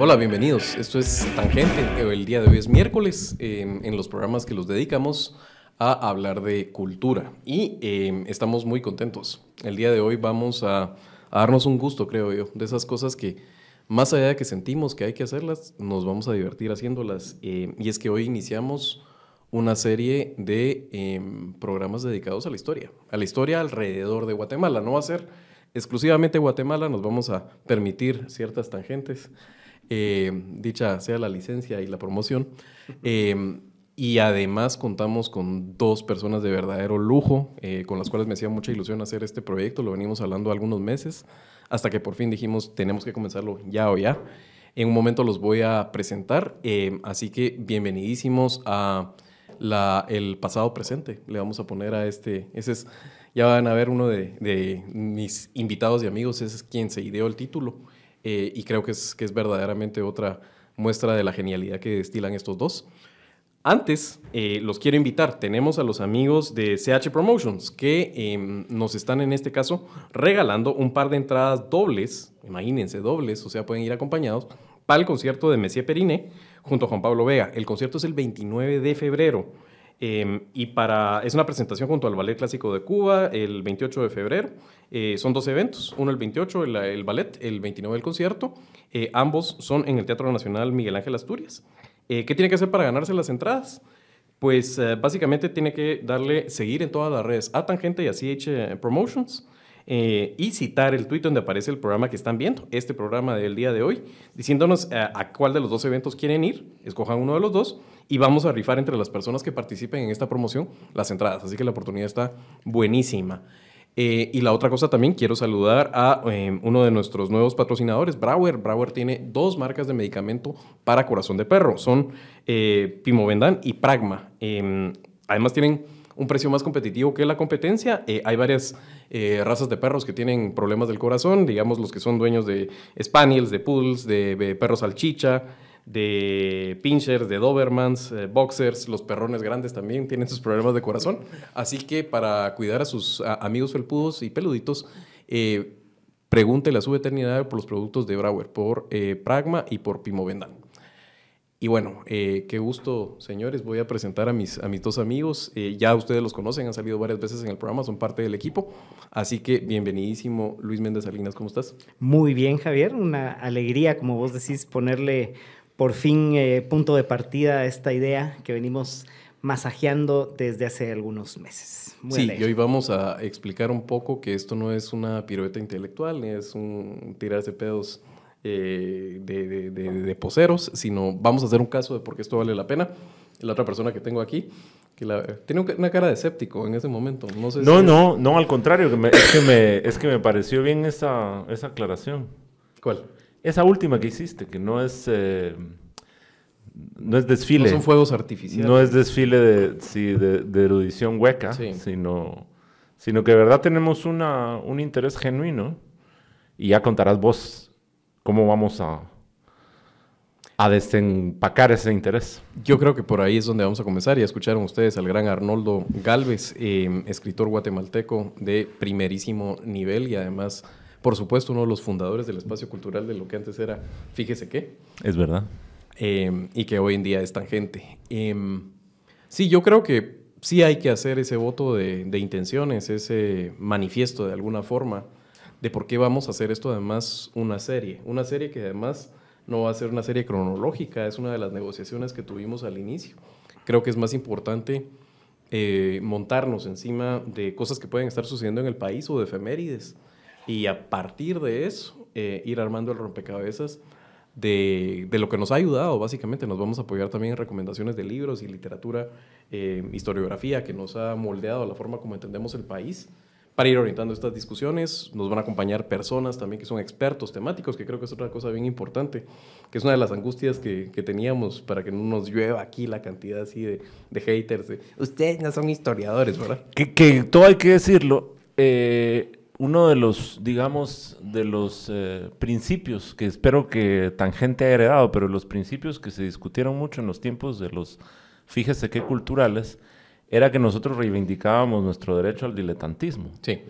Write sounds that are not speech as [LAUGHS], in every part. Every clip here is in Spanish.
Hola, bienvenidos. Esto es Tangente. El día de hoy es miércoles em, en los programas que los dedicamos a hablar de cultura y em, estamos muy contentos. El día de hoy vamos a, darnos un gusto, creo yo, de esas cosas que más allá de que sentimos que hay que hacerlas, nos vamos a divertir haciéndolas. Em, y es que hoy iniciamos una serie de programas dedicados a la historia, a la historia alrededor de Guatemala. No va a ser exclusivamente Guatemala, nos vamos a permitir ciertas tangentes. Eh, dicha sea la licencia y la promoción. Eh, y además contamos con dos personas de verdadero lujo, eh, con las cuales me hacía mucha ilusión hacer este proyecto. Lo venimos hablando algunos meses, hasta que por fin dijimos, tenemos que comenzarlo ya o ya. En un momento los voy a presentar, así que bienvenidísimos a la, el pasado presente. Le vamos a poner a este, ese es, ya van a ver uno de, mis invitados y amigos, es quien se ideó el título. Eh, y creo que es, que es verdaderamente otra muestra de la genialidad que destilan estos dos. Antes, eh, los quiero invitar. Tenemos a los amigos de CH Promotions que em, nos están en este caso regalando un par de entradas dobles, imagínense, dobles, o sea, pueden ir acompañados, para el concierto de Messier Periné junto a Juan Pablo Vega. El concierto es el 29 de febrero. Em, y para, es una presentación junto al Ballet Clásico de Cuba el 28 de febrero. Eh, son dos eventos, uno el 28, el, ballet, el 29 el concierto. Eh, ambos son en el Teatro Nacional Miguel Ángel Asturias. Eh, ¿Qué tiene que hacer para ganarse las entradas? Pues básicamente tiene que darle seguir en todas las redes a Tangente y a CH Promotions. Y citar el tweet donde aparece el programa que están viendo, este programa del día de hoy, diciéndonos a cuál de los dos eventos quieren ir, escojan uno de los dos y vamos a rifar entre las personas que participen en esta promoción las entradas. Así que la oportunidad está buenísima. Eh, y la otra cosa también, quiero saludar a em, uno de nuestros nuevos patrocinadores, Brauer. Brauer tiene dos marcas de medicamento para corazón de perro. Son eh, y Pragma. Em, además tienen un precio más competitivo que la competencia. Eh, hay varias razas de perros que tienen problemas del corazón, digamos los que son dueños de Spaniels, de Poodles, de perros salchicha, de pinchers, de Dobermans, eh, boxers, los perrones grandes también tienen sus problemas de corazón. Así que para cuidar a sus amigos felpudos y peluditos, eh, pregúntele a su veterinario por los productos de Brauer, por eh, Pragma y por Pimovendan. Y bueno, eh, qué gusto, señores. Voy a presentar a mis, a mis dos amigos. ya ustedes los conocen, han salido varias veces en el programa, son parte del equipo. Así que bienvenidísimo, Luis Méndez Salinas, ¿cómo estás? Muy bien, Javier. Una alegría, como vos decís, ponerle por fin eh, punto de partida esta idea que venimos masajeando desde hace algunos meses. sí, y hoy vamos a explicar un poco que esto no es una pirueta intelectual, ni es un tirarse pedos eh, de, de, poseros, sino vamos a hacer un caso de por qué esto vale la pena. La otra persona que tengo aquí, que tiene una cara de escéptico en ese momento. No, no, no, no, al contrario, es, que me, es que me pareció bien esa, esa aclaración. ¿Cuál? Esa última que hiciste, que no es, eh, no es desfile. No son fuegos artificiales. No es desfile de, de, erudición hueca, sino, sino que de verdad tenemos una, un interés genuino. Y ya contarás vos cómo vamos a, a desempacar ese interés. Yo creo que por ahí es donde vamos a comenzar. Ya escucharon ustedes al gran Arnoldo Galvez, eh, escritor guatemalteco de primerísimo nivel y además por supuesto, uno de los fundadores del espacio cultural de lo que antes era Fíjese qué. Es verdad. Em, y que hoy en día es tangente. Em, sí, yo creo que sí hay que hacer ese voto de, de, intenciones, ese manifiesto de alguna forma de por qué vamos a hacer esto además una serie. Una serie que además no va a ser una serie cronológica, es una de las negociaciones que tuvimos al inicio. Creo que es más importante eh, montarnos encima de cosas que pueden estar sucediendo en el país o de efemérides y a partir de eso eh, ir armando el rompecabezas de, de, lo que nos ha ayudado, básicamente. Nos vamos a apoyar también en recomendaciones de libros y literatura, eh, historiografía, que nos ha moldeado la forma como entendemos el país. Para ir orientando estas discusiones, nos van a acompañar personas también que son expertos temáticos, que creo que es otra cosa bien importante, que es una de las angustias que, teníamos para que no nos llueva aquí la cantidad así de, de haters. De, Ustedes no son historiadores, ¿verdad? Que, todo hay que decirlo. Eh, uno de los, digamos, de los eh, principios que espero que Tangente haya heredado, pero los principios que se discutieron mucho en los tiempos de los, fíjese qué culturales, era que nosotros reivindicábamos nuestro derecho al diletantismo. Sí.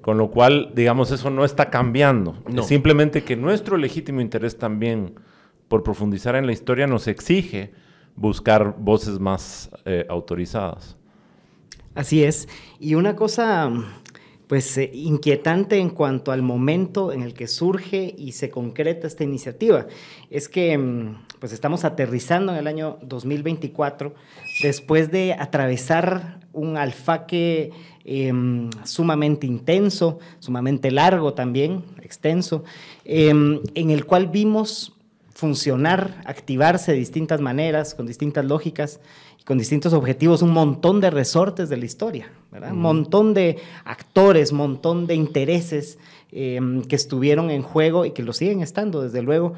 Con lo cual, digamos, eso no está cambiando. Simplemente que nuestro legítimo interés también por profundizar en la historia nos exige buscar voces más eh, autorizadas. Así es. Y una cosa pues eh, inquietante en cuanto al momento en el que surge y se concreta esta iniciativa. Es que mm, pues estamos aterrizando en el año 2024 después de atravesar un alfaque em, sumamente intenso, sumamente largo también, extenso, em, en el cual vimos funcionar, activarse de distintas maneras, con distintas lógicas, con distintos objetivos, un montón de resortes de la historia, un montón de actores, un montón de intereses em, que estuvieron en juego y que lo siguen estando, desde luego,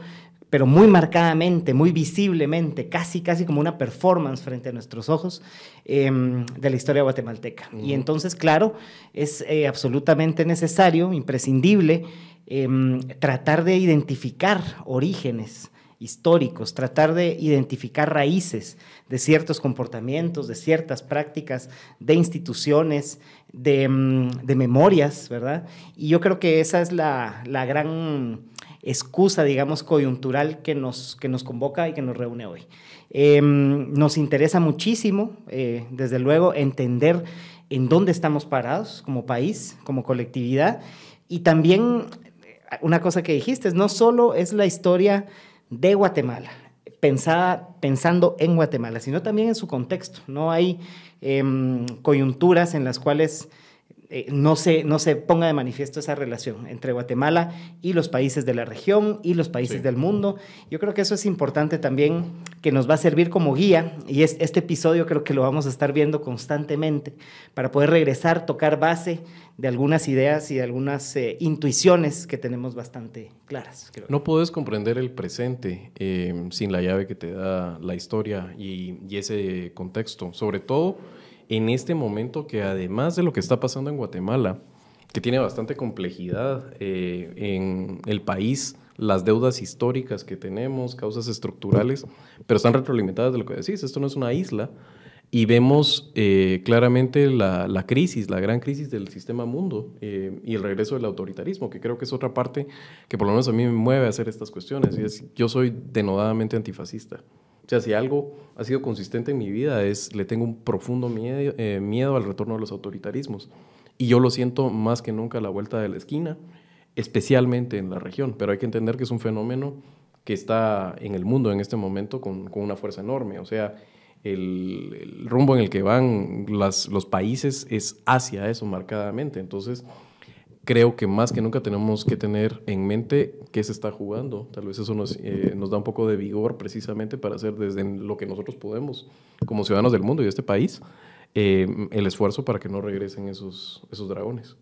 pero muy marcadamente, muy visiblemente, casi, casi como una performance frente a nuestros ojos em, de la historia guatemalteca. Y entonces, claro, es eh, absolutamente necesario, imprescindible, em, tratar de identificar orígenes, históricos, tratar de identificar raíces de ciertos comportamientos, de ciertas prácticas, de instituciones, de, mm, memorias, ¿verdad? Y yo creo que esa es la, gran excusa, digamos, coyuntural que nos, que nos convoca y que nos reúne hoy. Em, nos interesa muchísimo, eh, desde luego, entender en dónde estamos parados como país, como colectividad, y también eh, una cosa que dijiste, no solo es la historia de Guatemala, pensada, pensando en Guatemala, sino también en su contexto. No hay em, coyunturas en las cuales eh, no, se, no se ponga de manifiesto esa relación entre Guatemala y los países de la región y los países del mundo. Yo creo que eso es importante también, que nos va a servir como guía, y es, este episodio creo que lo vamos a estar viendo constantemente para poder regresar, tocar base de algunas ideas y de algunas eh, intuiciones que tenemos bastante claras. No puedes comprender el presente eh, sin la llave que te da la historia y, y ese contexto, sobre todo en este momento que además de lo que está pasando en Guatemala, que tiene bastante complejidad eh, en el país, las deudas históricas que tenemos, causas estructurales, pero están retroalimentadas de lo que decís, esto no es una isla, y vemos eh, claramente la, crisis, la gran crisis del sistema mundo eh, y el regreso del autoritarismo, que creo que es otra parte que por lo menos a mí me mueve a hacer estas cuestiones, y es, yo soy denodadamente antifascista. O sea, si algo ha sido consistente en mi vida es, le tengo un profundo miedo, eh, miedo al retorno de los autoritarismos. Y yo lo siento más que nunca a la vuelta de la esquina, especialmente en la región. Pero hay que entender que es un fenómeno que está en el mundo en este momento con, con una fuerza enorme. O sea, el, el, rumbo en el que van las, los países es hacia eso marcadamente. Entonces, creo que más que nunca tenemos que tener en mente qué se está jugando. Tal vez eso nos, eh, da un poco de vigor precisamente para hacer desde lo que nosotros podemos, como ciudadanos del mundo y de este país, eh, el esfuerzo para que no regresen esos, dragones.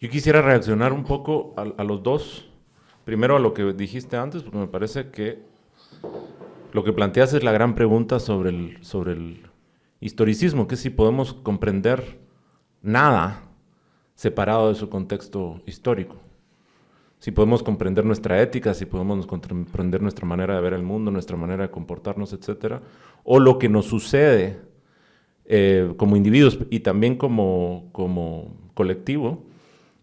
Yo quisiera reaccionar un poco a, los dos. Primero a lo que dijiste antes, porque me parece que lo que planteas es la gran pregunta sobre el, sobre el historicismo, que si podemos comprender nada separado de su contexto histórico. Si podemos comprender nuestra ética, si podemos comprender nuestra manera de ver el mundo, nuestra manera de comportarnos, etc. O lo que nos sucede eh, como individuos y también como, como colectivo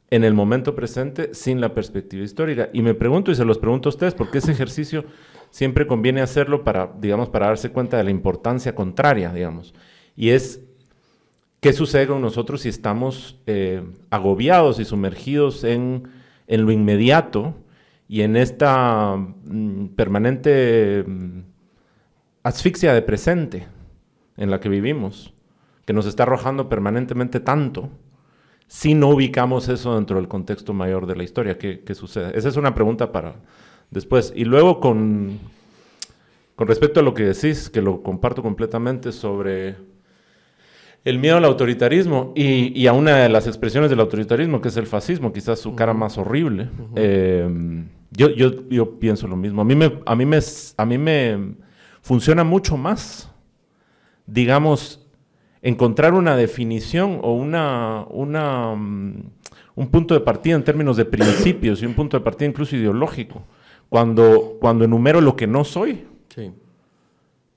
en el momento presente sin la perspectiva histórica. Y me pregunto, y se los pregunto a ustedes, porque ese ejercicio siempre conviene hacerlo para, digamos, para darse cuenta de la importancia contraria, digamos. Y es ¿Qué sucede con nosotros si estamos eh, agobiados y sumergidos en, lo inmediato y en esta mm, permanente mm, asfixia de presente en la que vivimos, que nos está arrojando permanentemente tanto, si no ubicamos eso dentro del contexto mayor de la historia? ¿Qué, sucede? Esa es una pregunta para después. Y luego con, con respecto a lo que decís, que lo comparto completamente sobre el miedo al autoritarismo y, a una de las expresiones del autoritarismo, que es el fascismo, quizás su cara más horrible. Eh, yo, yo, yo, pienso lo mismo. A mí, me, a, mí me, a mí me funciona mucho más, digamos, encontrar una definición o una, una, mm, un punto de partida en términos de principios y un punto de partida incluso ideológico, cuando, cuando enumero lo que no soy. Sí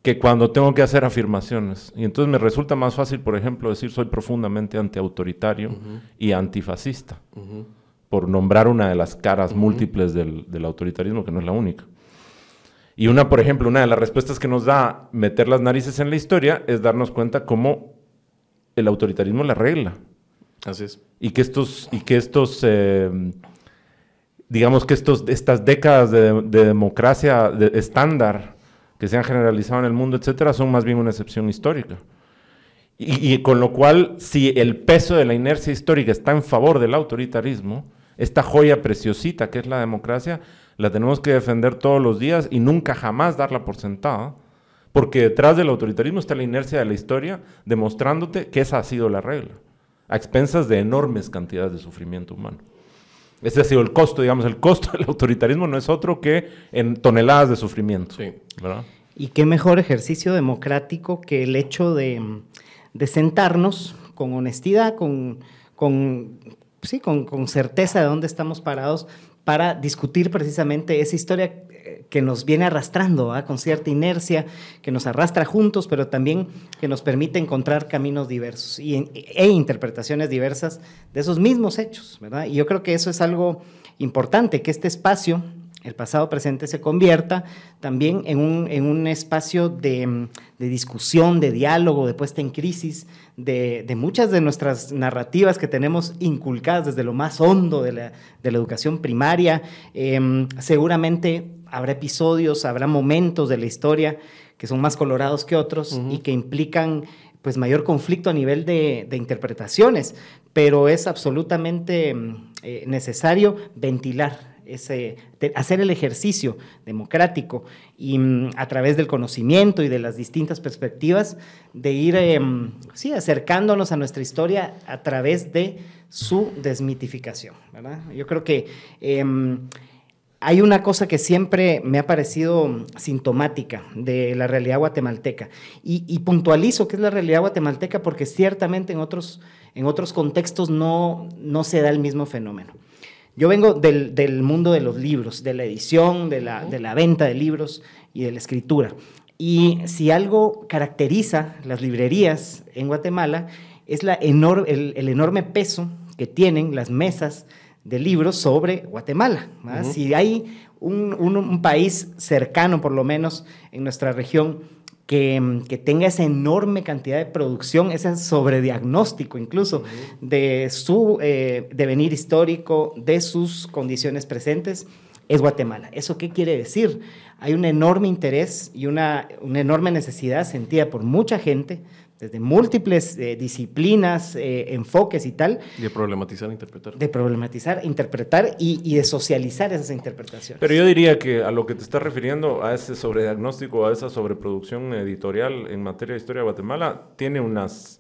que cuando tengo que hacer afirmaciones. Y entonces me resulta más fácil, por ejemplo, decir soy profundamente antiautoritario y antifascista, por nombrar una de las caras múltiples del, del, autoritarismo, que no es la única. Y una, por ejemplo, una de las respuestas que nos da meter las narices en la historia es darnos cuenta cómo el autoritarismo la regla. Así es. Y que estos, y que estos eh, digamos que estos, estas décadas de, democracia de estándar que se han generalizado en el mundo, etcétera, son más bien una excepción histórica. Y, con lo cual, si el peso de la inercia histórica está en favor del autoritarismo, esta joya preciosita que es la democracia, la tenemos que defender todos los días y nunca jamás darla por sentada, porque detrás del autoritarismo está la inercia de la historia demostrándote que esa ha sido la regla, a expensas de enormes cantidades de sufrimiento humano. Ese ha sido el costo, digamos, el costo del autoritarismo no es otro que en toneladas de sufrimiento. Sí. ¿verdad? Y qué mejor ejercicio democrático que el hecho de, sentarnos con honestidad, con, con, sí, con, con certeza de dónde estamos parados para discutir precisamente esa historia que nos viene arrastrando con cierta inercia, que nos arrastra juntos, pero también que nos permite encontrar caminos diversos y, e interpretaciones diversas de esos mismos hechos. ¿verdad? Y yo creo que eso es algo importante, que este espacio el pasado presente se convierta también en un, espacio de, discusión, de diálogo, de puesta en crisis, de, muchas de nuestras narrativas que tenemos inculcadas desde lo más hondo de la, educación primaria. Em, seguramente habrá episodios, habrá momentos de la historia que son más colorados que otros y que implican pues mayor conflicto a nivel de, interpretaciones, pero es absolutamente eh, necesario ventilar hacer el ejercicio democrático y mm, a través del conocimiento y de las distintas perspectivas de ir em, sí, acercándonos a nuestra historia a través de su desmitificación. Yo creo que em, hay una cosa que siempre me ha parecido sintomática de la realidad guatemalteca y, y, puntualizo que es la realidad guatemalteca porque ciertamente en otros, en otros contextos no, no se da el mismo fenómeno. Yo vengo del, mundo de los libros, de la edición, de la, de la venta de libros y de la escritura. Y si algo caracteriza las librerías en Guatemala es la el, enorme peso que tienen las mesas de libros sobre Guatemala. Si hay un, un, país cercano, por lo menos en nuestra región, que, tenga esa enorme cantidad de producción, ese sobrediagnóstico incluso de su eh, devenir histórico, de sus condiciones presentes, es Guatemala. ¿Eso qué quiere decir? Hay un enorme interés y una, una enorme necesidad sentida por mucha gente desde múltiples eh, disciplinas, eh, enfoques y tal. De problematizar, interpretar. De problematizar, interpretar y, de socializar esas interpretaciones. Pero yo diría que a lo que te estás refiriendo, a ese sobrediagnóstico, a esa sobreproducción editorial en materia de historia de Guatemala, tiene unas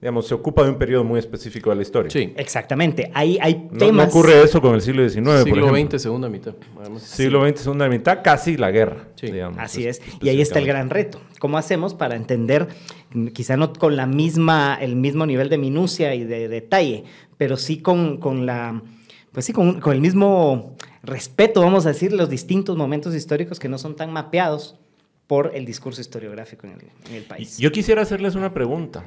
digamos, se ocupa de un periodo muy específico de la historia. Sí. Exactamente. Hay, hay temas... No, ocurre eso con el siglo XIX, Siglo XX, segunda mitad. siglo XX, segunda mitad, casi la guerra. Sí. Así es. Y ahí está el gran reto. ¿Cómo hacemos para entender, quizá no con la misma, el mismo nivel de minucia y de detalle, pero sí con, con la... Pues sí, con, con el mismo respeto, vamos a decir, los distintos momentos históricos que no son tan mapeados por el discurso historiográfico en el, en el país. Yo quisiera hacerles una pregunta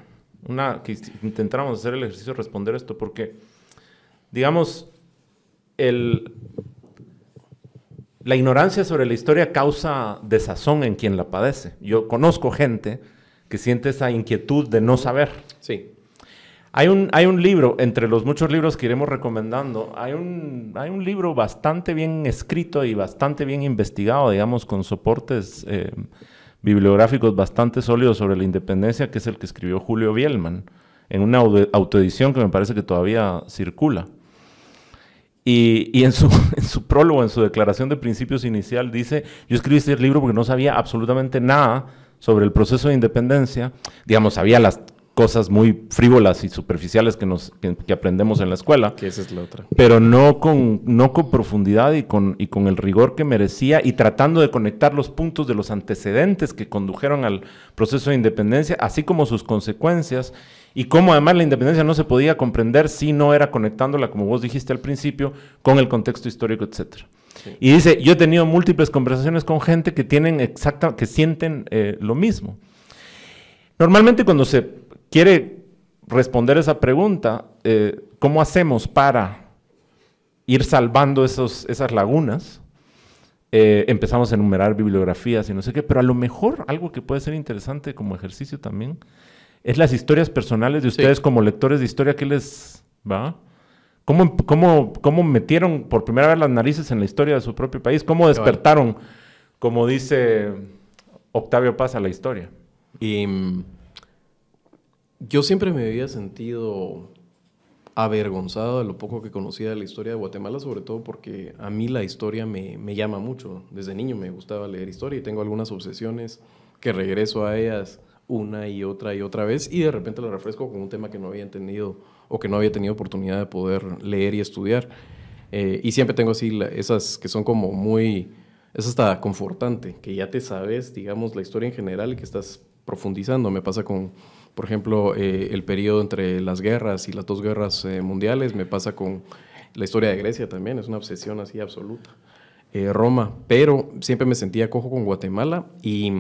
una, que intentáramos hacer el ejercicio de responder esto, porque, digamos, el, la ignorancia sobre la historia causa desazón en quien la padece. Yo conozco gente que siente esa inquietud de no saber. Sí. Hay un, hay un libro, entre los muchos libros que iremos recomendando, hay un, hay un libro bastante bien escrito y bastante bien investigado, digamos, con soportes eh, bibliográficos bastante sólidos sobre la independencia, que es el que escribió Julio Bielman, en una autoedición que me parece que todavía circula. Y, en, su, [LAUGHS] en su prólogo, en su declaración de principios inicial, dice, yo escribí este libro porque no sabía absolutamente nada sobre el proceso de independencia. Digamos, sabía las cosas muy frívolas y superficiales que, nos, que, aprendemos en la escuela. Que esa es la otra. Pero no con, no con profundidad y con, y con el rigor que merecía y tratando de conectar los puntos de los antecedentes que condujeron al proceso de independencia, así como sus consecuencias y cómo además la independencia no se podía comprender si no era conectándola, como vos dijiste al principio, con el contexto histórico, etc. Y dice, yo he tenido múltiples conversaciones con gente que tienen exacta, que sienten eh, lo mismo. Normalmente cuando se quiere responder esa pregunta, eh, ¿cómo hacemos para ir salvando esos, esas lagunas? Eh, empezamos a enumerar bibliografías y no sé qué, pero a lo mejor algo que puede ser interesante como ejercicio también es las historias personales de ustedes como lectores de historia que les va. ¿Cómo, cómo, cómo metieron por primera vez las narices en la historia de su propio país? ¿Cómo despertaron, como dice Octavio Paz, a la historia? Y mm, yo siempre me había sentido avergonzado de lo poco que conocía de la historia de Guatemala, sobre todo porque a mí la historia me, me, llama mucho. Desde niño me gustaba leer historia y tengo algunas obsesiones que regreso a ellas una y otra y otra vez y de repente la refresco con un tema que no había entendido o que no había tenido oportunidad de poder leer y estudiar. Eh, y siempre tengo así esas que son como muy, es hasta confortante, que ya te sabes, digamos, la historia en general y que estás profundizando. Me pasa con, por ejemplo, eh, el periodo entre las guerras y las dos guerras eh, mundiales, me pasa con la historia de Grecia también, es una obsesión así absoluta. Roma, pero siempre me sentía cojo con Guatemala y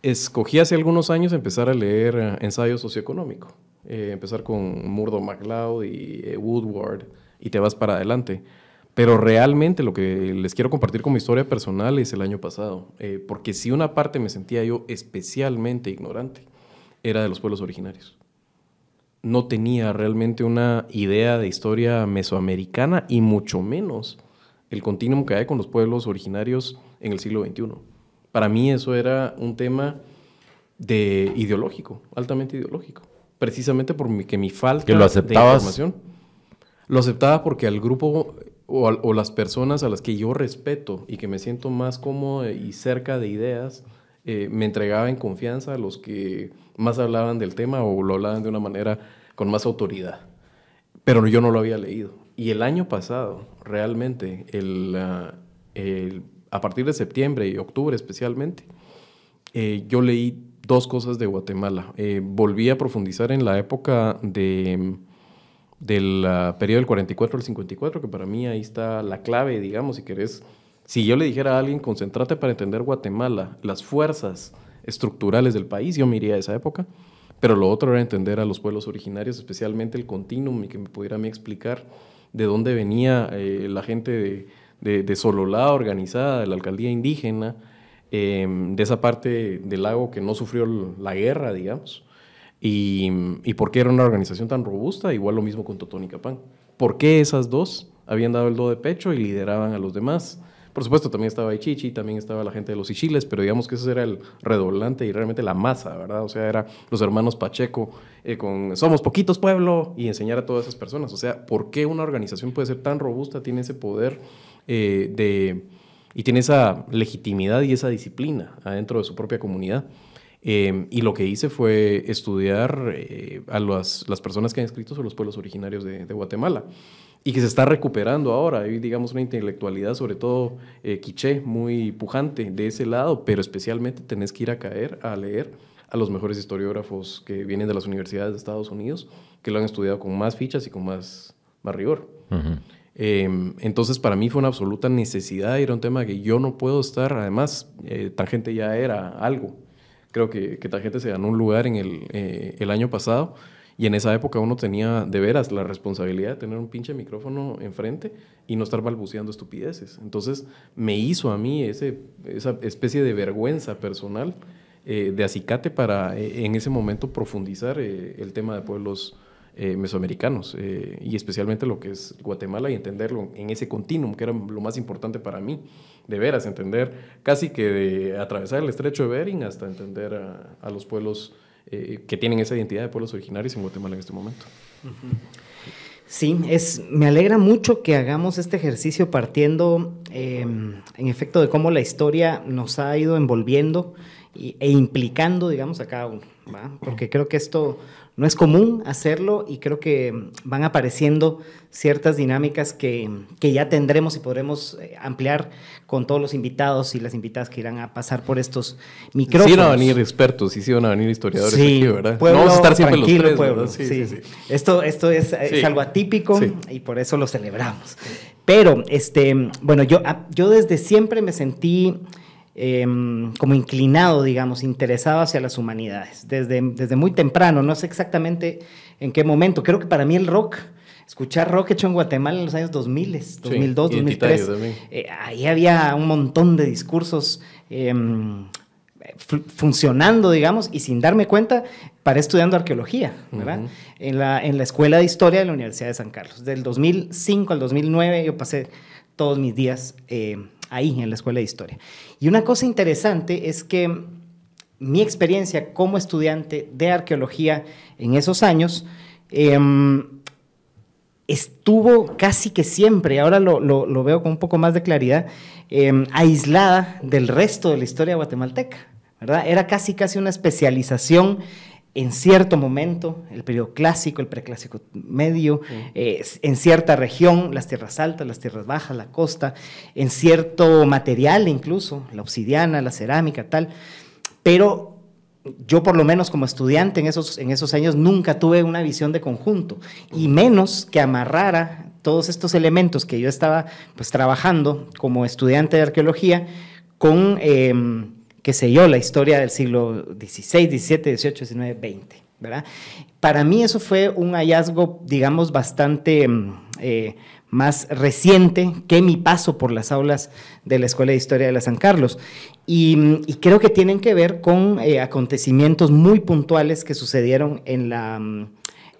escogí hace algunos años empezar a leer ensayo socioeconómico. Eh, empezar con Murdo MacLeod y eh, Woodward y te vas para adelante. Pero realmente lo que les quiero compartir como historia personal es el año pasado, eh, porque si una parte me sentía yo especialmente ignorante, era de los pueblos originarios. No tenía realmente una idea de historia mesoamericana y mucho menos el continuum que hay con los pueblos originarios en el siglo XXI. Para mí eso era un tema de ideológico, altamente ideológico precisamente porque mi falta ¿Que lo aceptabas? de información. Lo aceptaba porque al grupo o, las personas a las que yo respeto y que me siento más cómodo y cerca de ideas, eh, me entregaba en confianza a los que más hablaban del tema o lo hablaban de una manera con más autoridad. Pero yo no lo había leído. Y el año pasado, realmente, el, ah, a partir de septiembre y octubre especialmente, eh, yo leí dos cosas de Guatemala. Eh, volví a profundizar en la época de, del periodo del 44 al 54, que para mí ahí está la clave, digamos, si querés. Si yo le dijera a alguien, concéntrate para entender Guatemala, las fuerzas estructurales del país, yo me iría a esa época. Pero lo otro era entender a los pueblos originarios, especialmente el continuum, y que me pudiera a mí explicar de dónde venía eh, la gente de, de, de Sololá organizada, de la alcaldía indígena, Em, de esa parte del lago que no sufrió la guerra, digamos, y, por qué era una organización tan robusta, igual lo mismo con Totón y Capán. ¿Por qué esas dos habían dado el do de pecho y lideraban a los demás? Por supuesto, también estaba Ichichi, también estaba la gente de los Ichiles, pero digamos que ese era el redoblante y realmente la masa, ¿verdad? O sea, era los hermanos Pacheco eh, con Somos poquitos pueblo y enseñar a todas esas personas. O sea, ¿por qué una organización puede ser tan robusta, tiene ese poder eh, de y tiene esa legitimidad y esa disciplina adentro de su propia comunidad. Em, y lo que hice fue estudiar eh, a las, las, personas que han escrito sobre los pueblos originarios de, Guatemala y que se está recuperando ahora. Hay, digamos, una intelectualidad, sobre todo eh, quiché, muy pujante de ese lado, pero especialmente tenés que ir a caer a leer a los mejores historiógrafos que vienen de las universidades de Estados Unidos, que lo han estudiado con más fichas y con más, más rigor. Em, entonces, para mí fue una absoluta necesidad, era un tema que yo no puedo estar, además, eh, Tangente ya era algo. Creo que, que Tangente se ganó un lugar en el, eh, el año pasado y en esa época uno tenía de veras la responsabilidad de tener un pinche micrófono enfrente y no estar balbuceando estupideces. Entonces, me hizo a mí ese, esa especie de vergüenza personal eh, de acicate para en ese momento profundizar el tema de pueblos eh, mesoamericanos eh, y especialmente lo que es Guatemala y entenderlo en ese continuum que era lo más importante para mí, de veras, entender casi que de atravesar el estrecho de Bering hasta entender a, los pueblos eh, que tienen esa identidad de pueblos originarios en Guatemala en este momento. Sí, es, me alegra mucho que hagamos este ejercicio partiendo em, en efecto de cómo la historia nos ha ido envolviendo e implicando, digamos, a cada uno, porque creo que esto no es común hacerlo y creo que van apareciendo ciertas dinámicas que, ya tendremos y podremos eh, ampliar con todos los invitados y las invitadas que irán a pasar por estos micrófonos. Sí van a venir expertos y sí van a venir historiadores aquí, ¿verdad? no vamos a estar siempre los tres, Sí, sí, Esto, esto es, algo atípico y por eso lo celebramos. Pero, este, bueno, yo, ah, yo desde siempre me sentí em, como inclinado, digamos, interesado hacia las humanidades, desde, desde muy temprano, no sé exactamente en qué momento. Creo que para mí el rock escuchar rock hecho en Guatemala en los años 2000, 2002, 2003. ahí había un montón de discursos em, funcionando, digamos, y sin darme cuenta, paré estudiando arqueología, ¿verdad? en, la, en la Escuela de Historia de la Universidad de San Carlos. Del 2005 al 2009 yo pasé todos mis días eh, ahí, en la Escuela de Historia. Y una cosa interesante es que mi experiencia como estudiante de arqueología en esos años em, estuvo casi que siempre, ahora lo, veo con un poco más de claridad, em, aislada del resto de la historia guatemalteca. ¿verdad? Era casi casi una especialización en cierto momento, el periodo clásico, el preclásico medio, eh, en cierta región, las tierras altas, las tierras bajas, la costa, en cierto material incluso, la obsidiana, la cerámica, tal. Pero yo por lo menos como estudiante en esos, en esos años nunca tuve una visión de conjunto, y menos que amarrara todos estos elementos que yo estaba pues trabajando como estudiante de arqueología con... Em, qué sé yo, la historia del siglo XVI, XVII, XVIII, XIX, XX, ¿verdad? Para mí eso fue un hallazgo, digamos, bastante mm, eh, más reciente que mi paso por las aulas de la Escuela de Historia de la San Carlos. Y, mm, creo que tienen que ver con eh, acontecimientos muy puntuales que sucedieron en la mm,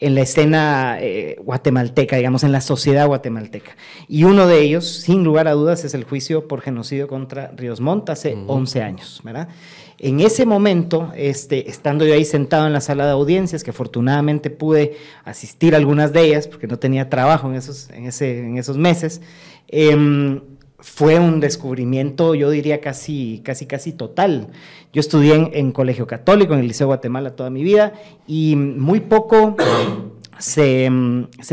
en la escena eh, guatemalteca, digamos, en la sociedad guatemalteca. Y uno de ellos, sin lugar a dudas, es el juicio por genocidio contra Ríos Montt hace 11 años, ¿verdad? En ese momento, este, estando yo ahí sentado en la sala de audiencias, que afortunadamente pude asistir a algunas de ellas, porque no tenía trabajo en esos, en ese, en esos meses, eh, fue un descubrimiento, yo diría casi, casi, casi total. Yo estudié en, colegio católico, en el Liceo de Guatemala toda mi vida, y muy poco [COUGHS] se,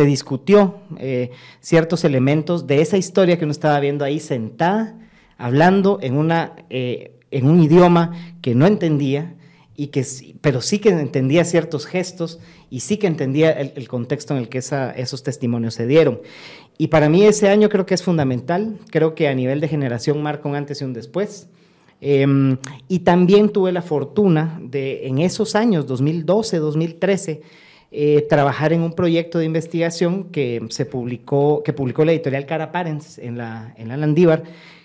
discutió eh, ciertos elementos de esa historia que uno estaba viendo ahí sentada, hablando en, una, eh, en un idioma que no entendía, y que, pero sí que entendía ciertos gestos y sí que entendía el, contexto en el que esos testimonios se dieron. Y para mí ese año creo que es fundamental, creo que a nivel de generación marca un antes y un después. Em, y también tuve la fortuna de en esos años, 2012, 2013, eh, trabajar en un proyecto de investigación que se publicó, que publicó la editorial Cara Parents en la, en la Landívar,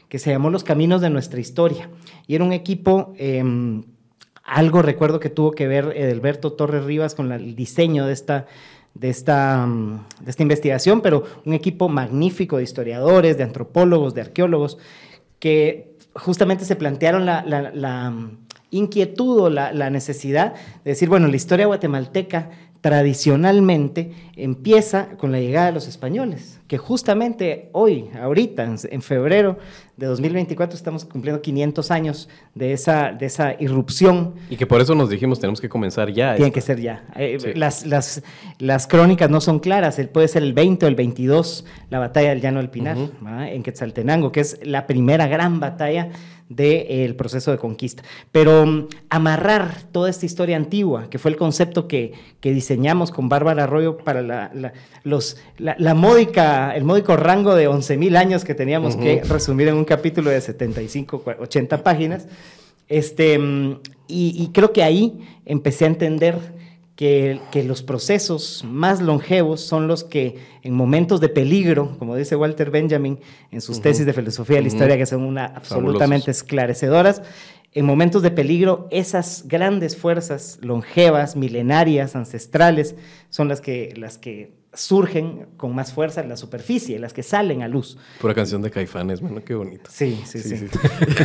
que se llamó Los Caminos de Nuestra Historia. Y era un equipo, em, algo recuerdo que tuvo que ver Edelberto Torres Rivas con el diseño de esta de esta, mm, de esta investigación, pero un equipo magnífico de historiadores, de antropólogos, de arqueólogos, que justamente se plantearon la, la, mm, inquietud o la, la, necesidad de decir, bueno, la historia guatemalteca tradicionalmente empieza con la llegada de los españoles, que justamente hoy, ahorita, en febrero de 2024, estamos cumpliendo 500 años de esa, de esa irrupción. Y que por eso nos dijimos, tenemos que comenzar ya. Tiene que ser ya. Eh, las, las, las, crónicas no son claras, puede ser el 20 o el 22, la batalla del Llano del Pinar, en Quetzaltenango, que es la primera gran batalla del proceso de conquista. Pero mm, amarrar toda esta historia antigua, que fue el concepto que, que diseñamos con Bárbara Arroyo para la, los, la, módica, el módico rango de 11.000 años que teníamos que resumir en un capítulo de 75, 80 páginas, este, mm, y, y creo que ahí empecé a entender que, los procesos más longevos son los que en momentos de peligro, como dice Walter Benjamin en sus tesis de filosofía de la historia, que son una, absolutamente esclarecedoras, en momentos de peligro, esas grandes fuerzas longevas, milenarias, ancestrales, son las que, las que surgen con más fuerza en la superficie, las que salen a luz. Pura canción de Caifanes, bueno, qué bonito. Sí, sí, sí.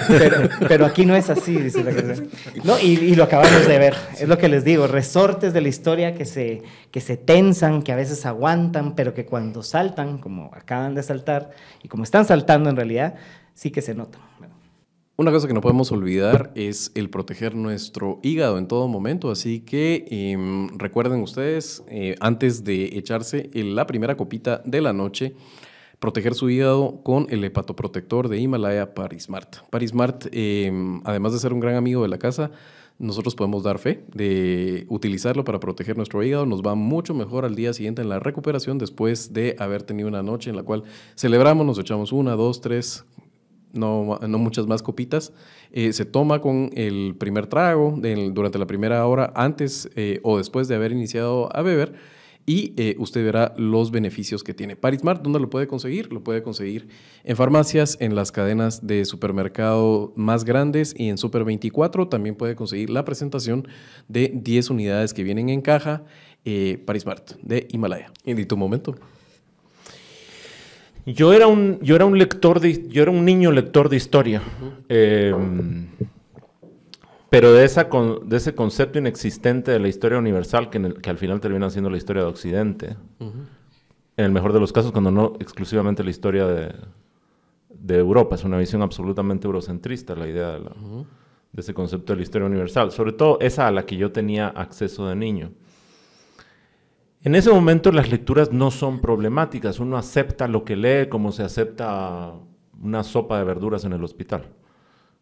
[LAUGHS] Pero, aquí no es así, dice la canción. No, y, lo acabamos de ver, es lo que les digo, resortes de la historia que se, que se tensan, que a veces aguantan, pero que cuando saltan, como acaban de saltar, y como están saltando en realidad, sí que se notan. Una cosa que no podemos olvidar es el proteger nuestro hígado en todo momento, así que em, recuerden ustedes, eh, antes de echarse la primera copita de la noche, proteger su hígado con el hepatoprotector de Himalaya Parismart. Parismart, eh, además de ser un gran amigo de la casa, nosotros podemos dar fe de utilizarlo para proteger nuestro hígado. Nos va mucho mejor al día siguiente en la recuperación después de haber tenido una noche en la cual celebramos, nos echamos una, dos, tres, no, no muchas más copitas. Eh, se toma con el primer trago durante la primera hora antes eh, o después de haber iniciado a beber y eh, usted verá los beneficios que tiene. Parismart, ¿dónde lo puede conseguir? Lo puede conseguir en farmacias, en las cadenas de supermercado más grandes y en Super 24 también puede conseguir la presentación de 10 unidades que vienen en caja Parismart de Himalaya. ¿Y tu momento? Yo era un, yo era un lector de, yo era un niño lector de historia. Pero de, esa de ese concepto inexistente de la historia universal, que, que al final termina siendo la historia de Occidente, en el mejor de los casos, cuando no exclusivamente la historia de, de Europa, es una visión absolutamente eurocentrista la idea de, de, ese concepto de la historia universal, sobre todo esa a la que yo tenía acceso de niño. En ese momento las lecturas no son problemáticas, uno acepta lo que lee como se acepta una sopa de verduras en el hospital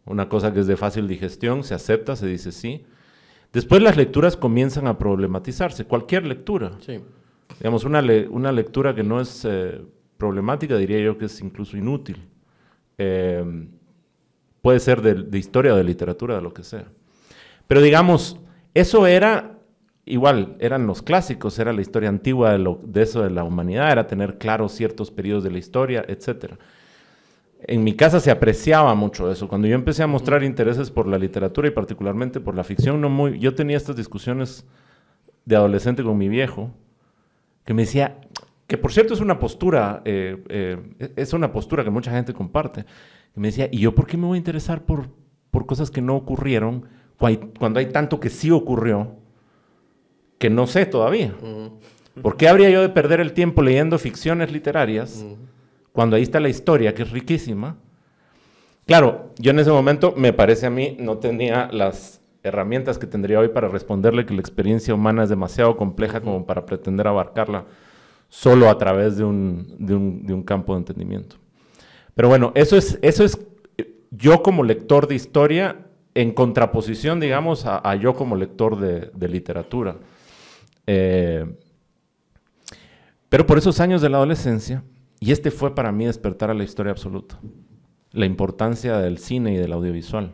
una cosa que es de fácil digestión, se acepta, se dice sí. Después las lecturas comienzan a problematizarse, cualquier lectura. Sí. Digamos, una, una lectura que no es eh, problemática, diría yo que es incluso inútil. Em, puede ser de, historia, de literatura, de lo que sea. Pero digamos, eso era igual, eran los clásicos, era la historia antigua de, lo, de eso de la humanidad, era tener claros ciertos periodos de la historia, etcétera. En mi casa se apreciaba mucho eso. Cuando yo empecé a mostrar intereses por la literatura y particularmente por la ficción, no muy, yo tenía estas discusiones de adolescente con mi viejo, que me decía, que por cierto es una postura, eh, eh, es una postura que mucha gente comparte, que me decía, ¿y yo por qué me voy a interesar por, por cosas que no ocurrieron cuando hay tanto que sí ocurrió que no sé todavía? ¿Por qué habría yo de perder el tiempo leyendo ficciones literarias? cuando ahí está la historia, que es riquísima. Claro, yo en ese momento, me parece a mí, no tenía las herramientas que tendría hoy para responderle que la experiencia humana es demasiado compleja como para pretender abarcarla solo a través de un, de un, campo de entendimiento. Pero bueno, eso es, eso es yo como lector de historia en contraposición, digamos, a, yo como lector de, literatura. Eh, pero por esos años de la adolescencia, y este fue para mí despertar a la historia absoluta, la importancia del cine y del audiovisual.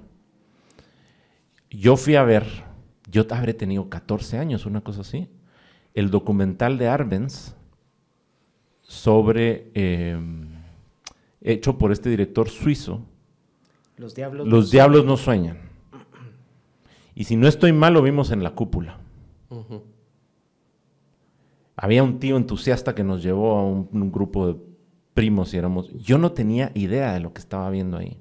Yo fui a ver, yo habré tenido 14 años, una cosa así, el documental de Arbenz sobre, em, hecho por este director suizo, Los Diablos, Los diablos no sueñan. Y si no estoy mal, lo vimos en la cúpula. Había un tío entusiasta que nos llevó a un grupo de primos y éramos... Yo no tenía idea de lo que estaba viendo ahí.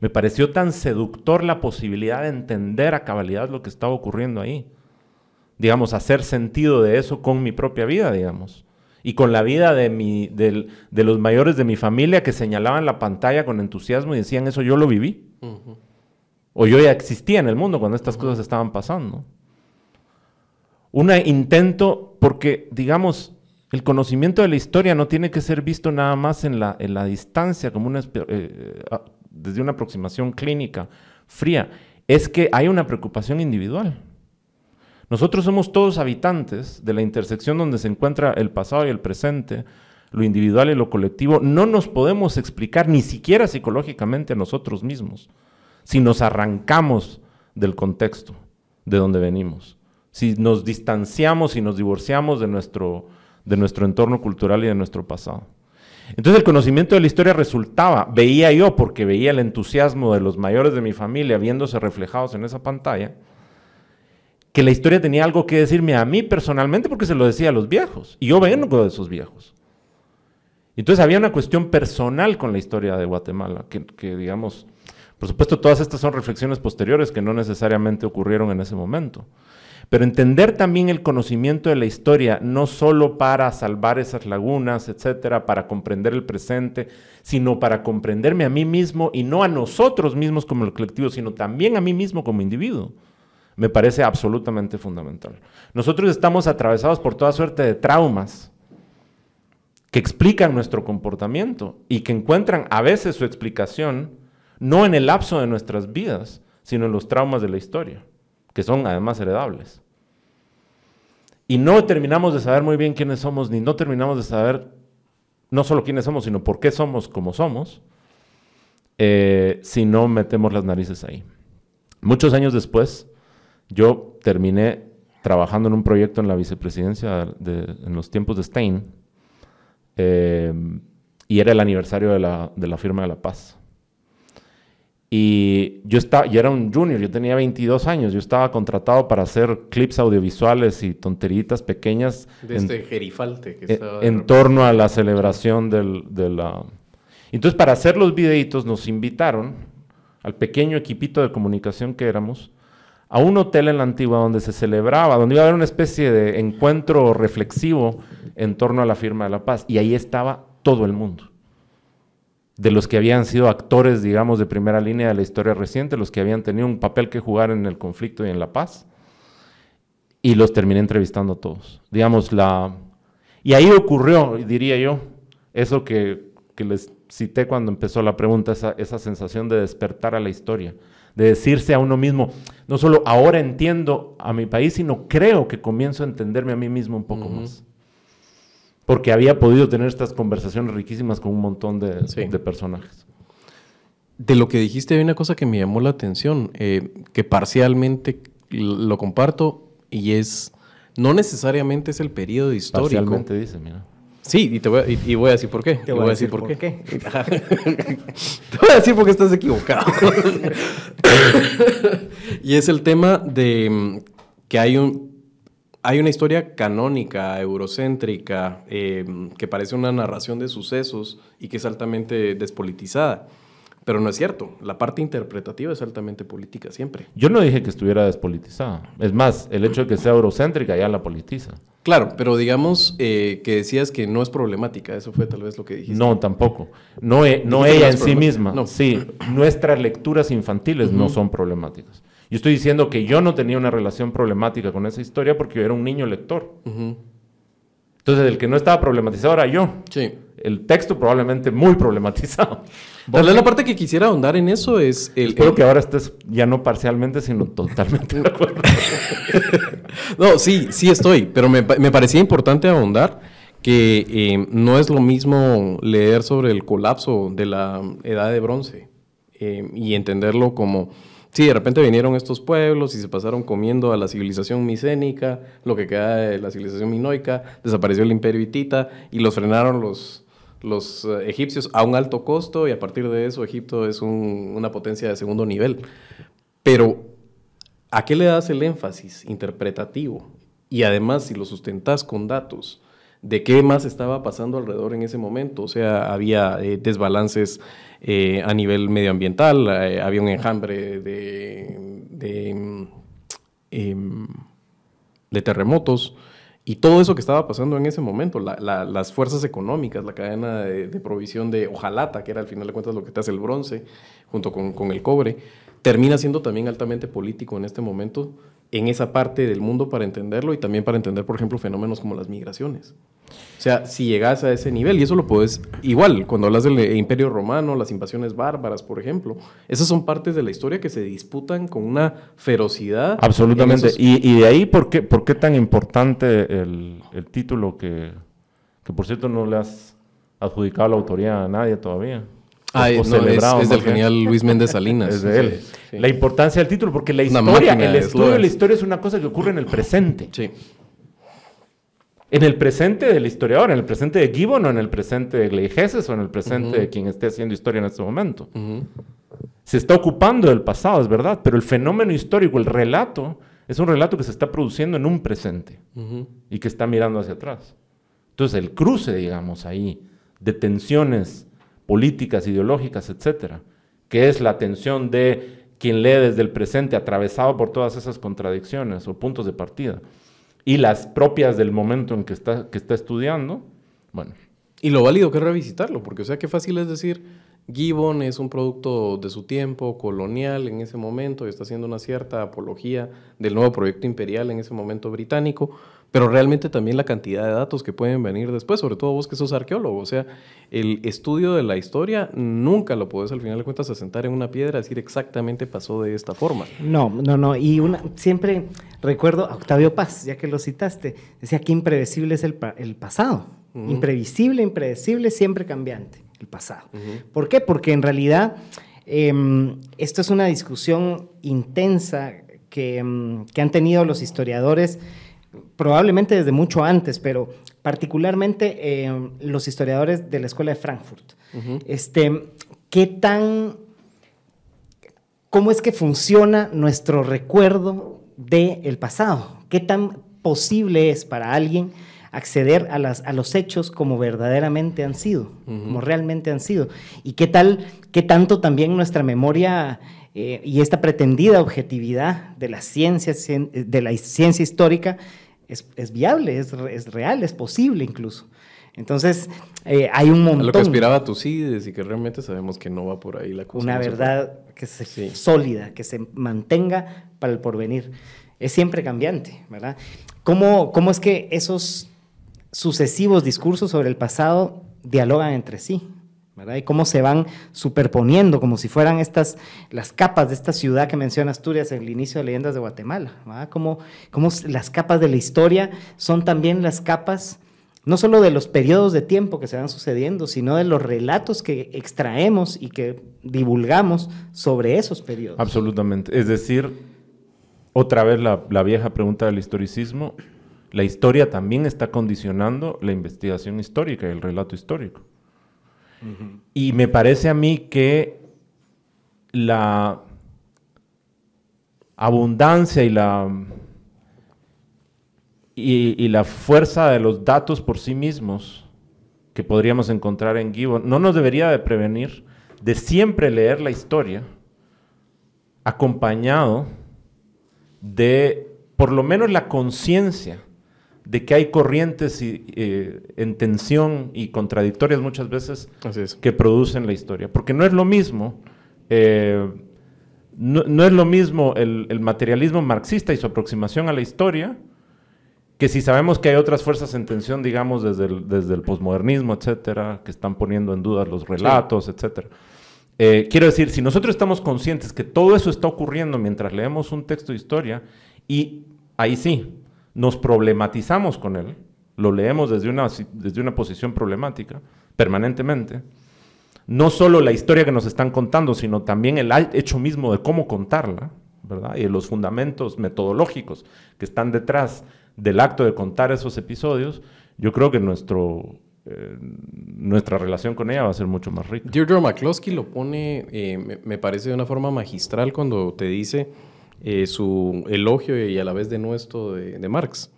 Me pareció tan seductor la posibilidad de entender a cabalidad lo que estaba ocurriendo ahí. Digamos, hacer sentido de eso con mi propia vida, digamos. Y con la vida de, mi, de, los mayores de mi familia que señalaban la pantalla con entusiasmo y decían, eso yo lo viví. O yo ya existía en el mundo cuando estas cosas estaban pasando. Un intento, porque, digamos, el conocimiento de la historia no tiene que ser visto nada más en la, distancia, eh, ah, desde una aproximación clínica fría. Es que hay una preocupación individual. Nosotros somos todos habitantes de la intersección donde se encuentra el pasado y el presente, lo individual y lo colectivo. No nos podemos explicar ni siquiera psicológicamente a nosotros mismos si nos arrancamos del contexto de donde venimos, si nos distanciamos y nos divorciamos de nuestro de nuestro entorno cultural y de nuestro pasado. Entonces el conocimiento de la historia resultaba, veía yo, porque veía el entusiasmo de los mayores de mi familia viéndose reflejados en esa pantalla, que la historia tenía algo que decirme a mí personalmente porque se lo decía a los viejos. Y yo vengo de esos viejos. Entonces había una cuestión personal con la historia de Guatemala, que, que digamos, por supuesto todas estas son reflexiones posteriores que no necesariamente ocurrieron en ese momento. Pero entender también el conocimiento de la historia, no solo para salvar esas lagunas, etcétera, para comprender el presente, sino para comprenderme a mí mismo y no a nosotros mismos como el colectivo, sino también a mí mismo como individuo, me parece absolutamente fundamental. Nosotros estamos atravesados por toda suerte de traumas que explican nuestro comportamiento y que encuentran a veces su explicación no en el lapso de nuestras vidas, sino en los traumas de la historia que son además heredables. Y no terminamos de saber muy bien quiénes somos, ni no terminamos de saber no solo quiénes somos, sino por qué somos como somos, eh, si no metemos las narices ahí. Muchos años después, yo terminé trabajando en un proyecto en la vicepresidencia en los tiempos de Stein, eh, y era el aniversario de la, de la firma de la paz. Y yo, estaba, yo era un junior, yo tenía 22 años, yo estaba contratado para hacer clips audiovisuales y tonteritas pequeñas. De este gerifalte que en, torno a la celebración del, de la... Entonces, para hacer los videitos nos invitaron al pequeño equipito de comunicación que éramos a un hotel en la antigua donde se celebraba, donde iba a haber una especie de encuentro reflexivo en torno a la firma de la paz. Y ahí estaba todo el mundo de los que habían sido actores, digamos, de primera línea de la historia reciente, los que habían tenido un papel que jugar en el conflicto y en la paz. Y los terminé entrevistando a todos. Digamos, la... Y ahí ocurrió, diría yo, eso que, les cité cuando empezó la pregunta, esa, esa, sensación de despertar a la historia, de decirse a uno mismo, no solo ahora entiendo a mi país, sino creo que comienzo a entenderme a mí mismo un poco más porque había podido tener estas conversaciones riquísimas con un montón de, personajes. De lo que dijiste hay una cosa que me llamó la atención, eh, que parcialmente lo comparto y es, no necesariamente es el periodo histórico. Parcialmente dice, mira. Sí, y, te voy a, y, voy a decir por qué. Te voy, a decir por, qué. qué. [LAUGHS] te voy a decir por qué estás equivocado. [LAUGHS] [LAUGHS] y es el tema de mm, que hay un, hay una historia canónica, eurocéntrica, em, que parece una narración de sucesos y que es altamente despolitizada. Pero no es cierto. La parte interpretativa es altamente política siempre. Yo no dije que estuviera despolitizada. Es más, el hecho de que sea eurocéntrica ya la politiza. Claro, pero digamos eh, que decías que no es problemática. Eso fue tal vez lo que dijiste. No, tampoco. No, e, no ella en sí misma. No. Sí, nuestras lecturas infantiles no son problemáticas. Yo estoy diciendo que yo no tenía una relación problemática con esa historia porque yo era un niño lector. Entonces, el que no estaba problematizado era yo. Sí. El texto probablemente muy problematizado. [LAUGHS] Tal vez la parte que quisiera ahondar en eso es el... Espero que ahora estés ya no parcialmente, sino totalmente de acuerdo. [LAUGHS] no, sí, sí estoy, pero me, parecía importante ahondar que eh, no es lo mismo leer sobre el colapso de la edad de bronce eh, y entenderlo como Sí, de repente vinieron estos pueblos y se pasaron comiendo a la civilización micénica, lo que queda de la civilización minoica, desapareció el imperio hitita y los frenaron los, los eh, egipcios a un alto costo y a partir de eso Egipto es una potencia de segundo nivel. Pero, ¿a qué le das el énfasis interpretativo? Y además, si lo sustentas con datos, de qué más estaba pasando alrededor en ese momento. O sea, había eh, desbalances eh, a nivel medioambiental, eh, había un enjambre de, em, de, terremotos y todo eso que estaba pasando en ese momento, las fuerzas económicas, la cadena de, provisión de hojalata, que era al final de cuentas lo que te hace el bronce, junto con el cobre, termina siendo también altamente político en este momento en esa parte del mundo para entenderlo y también para entender, por ejemplo, fenómenos como las migraciones. O sea, si llegas a ese nivel, y eso lo puedes, igual, cuando hablas del Imperio Romano, las invasiones bárbaras, por ejemplo, esas son partes de la historia que se disputan con una ferocidad. Absolutamente. Y, de ahí, ¿por qué, por qué tan importante el, el título que, que, por cierto, no le has adjudicado la autoría a nadie todavía? Ah, no, es, del genial Luis Méndez Salinas. es de él. La importancia del título, porque la historia, el estudio de la historia es una cosa que ocurre en el presente. Sí. En el presente del historiador, en el presente de Gibbon o en el presente de Gleijeses o en el presente de quien esté haciendo historia en este momento. Se está ocupando del pasado, es verdad, pero el fenómeno histórico, el relato, es un relato que se está produciendo en un presente y que está mirando hacia atrás. Entonces el cruce, digamos, ahí, de tensiones políticas, ideológicas, etcétera, que es la tensión de quien lee desde el presente atravesado por todas esas contradicciones o puntos de partida y las propias del momento en que está, que está estudiando, bueno. Y lo válido que es revisitarlo, porque o sea, qué fácil es decir, Gibbon es un producto de su tiempo, colonial en ese momento, y está haciendo una cierta apología del nuevo proyecto imperial en ese momento británico, pero realmente también la cantidad de datos que pueden venir después, sobre todo vos que sos arqueólogo. O sea, el estudio de la historia nunca lo puedes al final de cuentas asentar en una piedra y decir exactamente pasó de esta forma. No, no, no. Y una, siempre recuerdo a Octavio Paz, ya que lo citaste, decía que impredecible es el, el pasado. Imprevisible, impredecible, siempre cambiante, el pasado. ¿Por qué? Porque en realidad em, esto es una discusión intensa que, em, que han tenido los historiadores probablemente desde mucho antes, pero particularmente eh, los historiadores de la Escuela de Frankfurt. este, ¿Qué tan, cómo es que funciona nuestro recuerdo del pasado? ¿Qué tan posible es para alguien acceder a, las, a los hechos como verdaderamente han sido, como realmente han sido? ¿Y qué tal, qué tanto también nuestra memoria eh, y esta pretendida objetividad de la ciencia, de la ciencia histórica es, viable, es, es, real, es posible incluso. Entonces, eh, hay un montón. lo que aspiraba Tucídides y que realmente sabemos que no va por ahí la cosa. Una verdad que se sólida, que se mantenga para el porvenir. Es siempre cambiante, ¿verdad? ¿Cómo, ¿Cómo es que esos sucesivos discursos sobre el pasado dialogan entre sí? Y cómo se van superponiendo, como si fueran estas, las capas de esta ciudad que menciona Asturias en el inicio de Leyendas de Guatemala, ¿verdad? Como, las capas de la historia son también las capas, no solo de los periodos de tiempo que se van sucediendo, sino de los relatos que extraemos y que divulgamos sobre esos periodos. Absolutamente. Es decir, otra vez la, la vieja pregunta del historicismo, la historia también está condicionando la investigación histórica y el relato histórico. Y me parece a mí que la abundancia y la, y, la fuerza de los datos por sí mismos que podríamos encontrar en Gibbon no nos debería de prevenir de siempre leer la historia acompañado de por lo menos la conciencia de que hay corrientes eh, en tensión y contradictorias muchas veces que producen la historia. Porque no es lo mismo, eh, no, es lo mismo el, materialismo marxista y su aproximación a la historia, que si sabemos que hay otras fuerzas en tensión, digamos, desde el, desde el posmodernismo, etcétera, que están poniendo en duda los relatos, etcétera. Eh, quiero decir, si nosotros estamos conscientes que todo eso está ocurriendo mientras leemos un texto de historia, y ahí sí, nos problematizamos con él, lo leemos desde una, desde una posición problemática permanentemente, no solo la historia que nos están contando, sino también el hecho mismo de cómo contarla, ¿verdad? Y los fundamentos metodológicos que están detrás del acto de contar esos episodios, yo creo que nuestro, eh, nuestra relación con ella va a ser mucho más rica. Deirdre McCloskey lo pone, eh, me, parece de una forma magistral cuando te dice eh, su elogio y a la vez de nuestro de, Marx.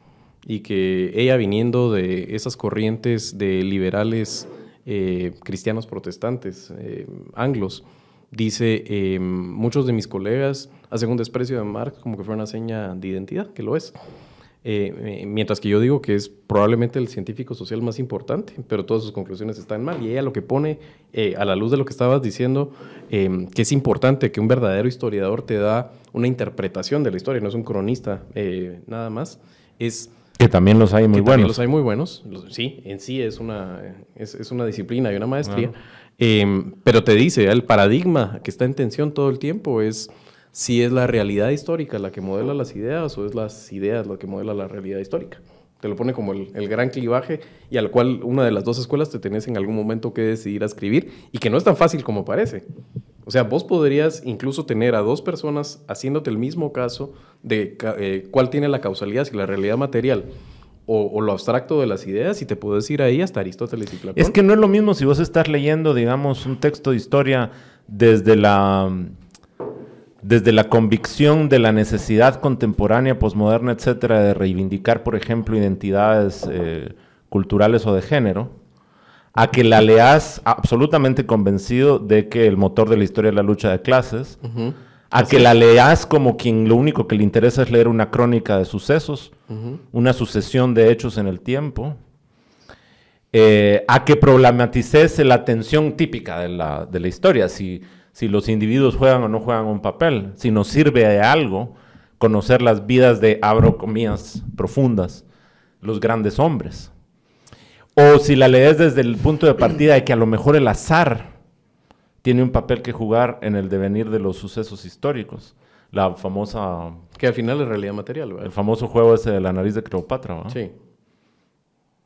Y que ella viniendo de esas corrientes de liberales eh, cristianos protestantes, eh, anglos, dice, muchos de mis colegas hacen un desprecio de Marx como que fuera una seña de identidad, que lo es. Eh, mientras que yo digo que es probablemente el científico social más importante, pero todas sus conclusiones están mal. Y ella lo que pone, eh, a la luz de lo que estabas diciendo, em, que es importante que un verdadero historiador te da una interpretación de la historia, no es un cronista eh, nada más, es... Que también los hay muy buenos. los hay muy buenos, sí, en sí es una, es, una disciplina y una maestría, em, pero te dice, el paradigma que está en tensión todo el tiempo es si es la realidad histórica la que modela las ideas o es las ideas lo que modela la realidad histórica. Te lo pone como el, gran clivaje y al cual una de las dos escuelas te tenés en algún momento que decidir a escribir y que no es tan fácil como parece. O sea, vos podrías incluso tener a dos personas haciéndote el mismo caso de eh, cuál tiene la causalidad, si la realidad material o, lo abstracto de las ideas y te puedes ir ahí hasta Aristóteles y Platón. Es que no es lo mismo si vos estás leyendo, digamos, un texto de historia desde la desde la convicción de la necesidad contemporánea, posmoderna, etcétera, de reivindicar, por ejemplo, identidades eh, culturales o de género, a que la leas absolutamente convencido de que el motor de la historia es la lucha de clases, a que la leas como quien lo único que le interesa es leer una crónica de sucesos, una sucesión de hechos en el tiempo, eh, a que problematices la tensión típica de la, de la historia. Si si los individuos juegan o no juegan un papel, si nos sirve de algo conocer las vidas de, abro comillas, profundas los grandes hombres. O si la lees desde el punto de partida de que a lo mejor el azar tiene un papel que jugar en el devenir de los sucesos históricos. La famosa... Que al final es realidad material, ¿verdad? El famoso juego ese de la nariz de Cleopatra, ¿verdad? Sí.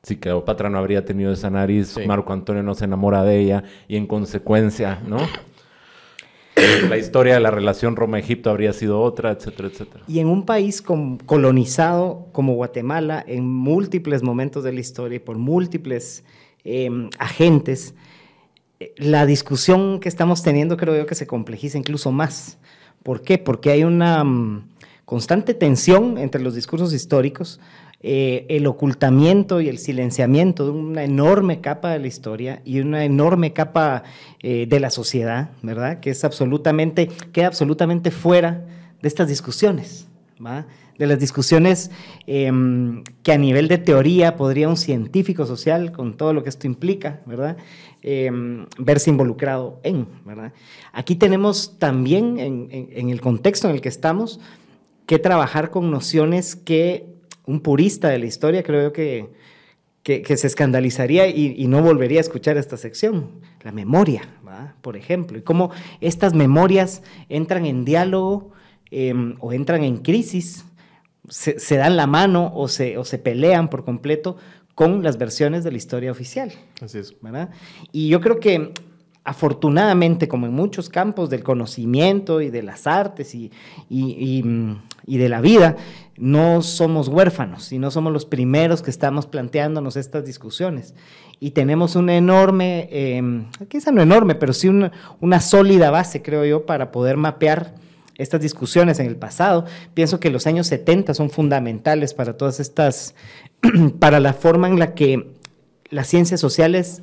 Si Cleopatra no habría tenido esa nariz, Marco Antonio no se enamora de ella y en consecuencia, ¿no? La historia de la relación Roma-Egipto habría sido otra, etcétera, etcétera. Y en un país colonizado como Guatemala, en múltiples momentos de la historia y por múltiples em, agentes, eh, la discusión que estamos teniendo creo yo que se complejiza incluso más. ¿Por qué? Porque hay una mm, constante tensión entre los discursos históricos, eh, el ocultamiento y el silenciamiento de una enorme capa de la historia y una enorme capa eh, de la sociedad, ¿verdad? Que es absolutamente, queda absolutamente fuera de estas discusiones, ¿va? de las discusiones em, que a nivel de teoría podría un científico social, con todo lo que esto implica, ¿verdad? Em, verse involucrado en, ¿verdad? Aquí tenemos también, en, el contexto en el que estamos, que trabajar con nociones que un purista de la historia creo yo que, que, se escandalizaría y, no volvería a escuchar esta sección. La memoria, por ejemplo, y cómo estas memorias entran en diálogo em, o entran en crisis, se, dan la mano o se, o se pelean por completo con las versiones de la historia oficial. Así es. ¿verdad? Y yo creo que afortunadamente, como en muchos campos del conocimiento y de las artes y, y, y, de la vida, no somos huérfanos y no somos los primeros que estamos planteándonos estas discusiones. Y tenemos una enorme, eh, quizá no enorme, pero sí una, una sólida base, creo yo, para poder mapear estas discusiones en el pasado. Pienso que los años 70 son fundamentales para todas estas, [CLEARS THROAT] para la forma en la que las ciencias sociales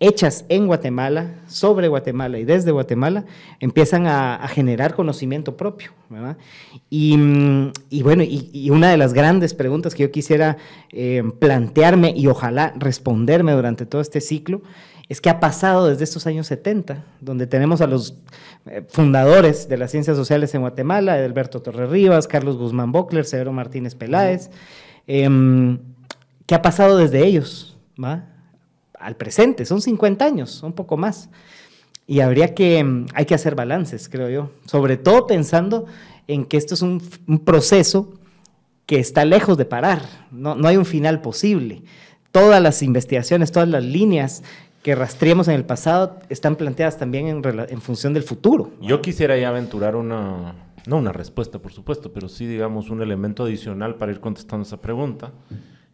hechas en Guatemala, sobre Guatemala y desde Guatemala, empiezan a, generar conocimiento propio. Y, bueno, y, una de las grandes preguntas que yo quisiera eh, plantearme y ojalá responderme durante todo este ciclo es qué ha pasado desde estos años 70, donde tenemos a los eh, fundadores de las ciencias sociales en Guatemala, Alberto Torres Rivas, Carlos Guzmán Bockler, Severo Martínez Peláez. Em, ¿Qué ha pasado desde ellos? ¿va? Al presente, son 50 años, un poco más. Y habría que, mm, hay que hacer balances, creo yo, sobre todo pensando en que esto es un, proceso que está lejos de parar, no, no, hay un final posible. Todas las investigaciones, todas las líneas que rastreamos en el pasado están planteadas también en, en función del futuro. Yo quisiera ya aventurar una, no una respuesta, por supuesto, pero sí, digamos, un elemento adicional para ir contestando esa pregunta,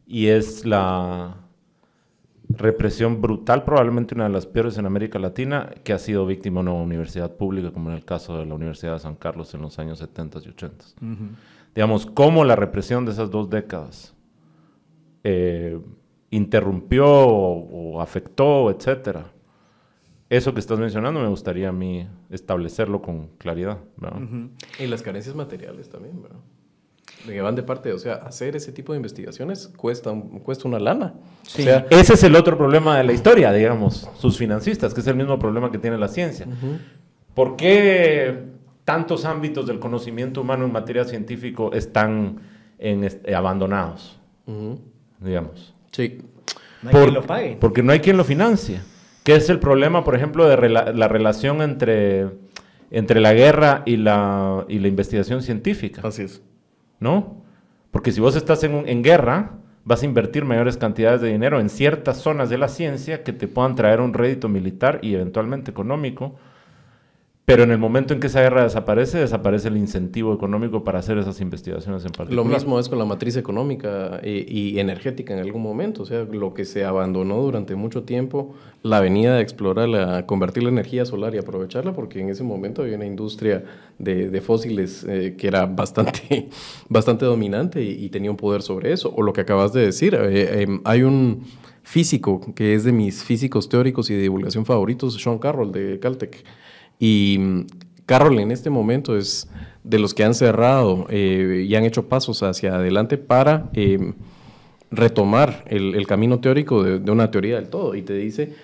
y es la, represión brutal, probablemente una de las peores en América Latina, que ha sido víctima de una universidad pública, como en el caso de la Universidad de San Carlos en los años 70 y 80. Digamos, cómo la represión de esas dos décadas eh, interrumpió o, afectó, etcétera. Eso que estás mencionando me gustaría a mí establecerlo con claridad. Y las carencias materiales también, ¿verdad? Que van de parte, o sea, hacer ese tipo de investigaciones cuesta, cuesta una lana. ese es el otro problema de la historia, digamos, sus financistas, que es el mismo problema que tiene la ciencia. ¿Por qué tantos ámbitos del conocimiento humano en materia científico están en eh, abandonados? Digamos. Sí. No hay quien lo pague. Porque no hay quien lo financie. ¿Qué es el problema, por ejemplo, de la relación entre, entre la guerra y la, y la investigación científica? Así es. ¿No? Porque si vos estás en, guerra, vas a invertir mayores cantidades de dinero en ciertas zonas de la ciencia que te puedan traer un rédito militar y eventualmente económico pero en el momento en que esa guerra desaparece, desaparece el incentivo económico para hacer esas investigaciones en particular. Lo mismo es con la matriz económica eh, y, energética en algún momento. O sea, lo que se abandonó durante mucho tiempo, la venida de explorar, la, convertir la energía solar y aprovecharla, porque en ese momento había una industria de, fósiles eh, que era bastante, [LAUGHS] bastante dominante y, tenía un poder sobre eso. O lo que acabas de decir, eh, em, hay un físico que es de mis físicos teóricos y de divulgación favoritos, Sean Carroll de Caltech y Carroll en este momento es de los que han cerrado eh, y han hecho pasos hacia adelante para eh, retomar el, camino teórico de, una teoría del todo. Y te dice,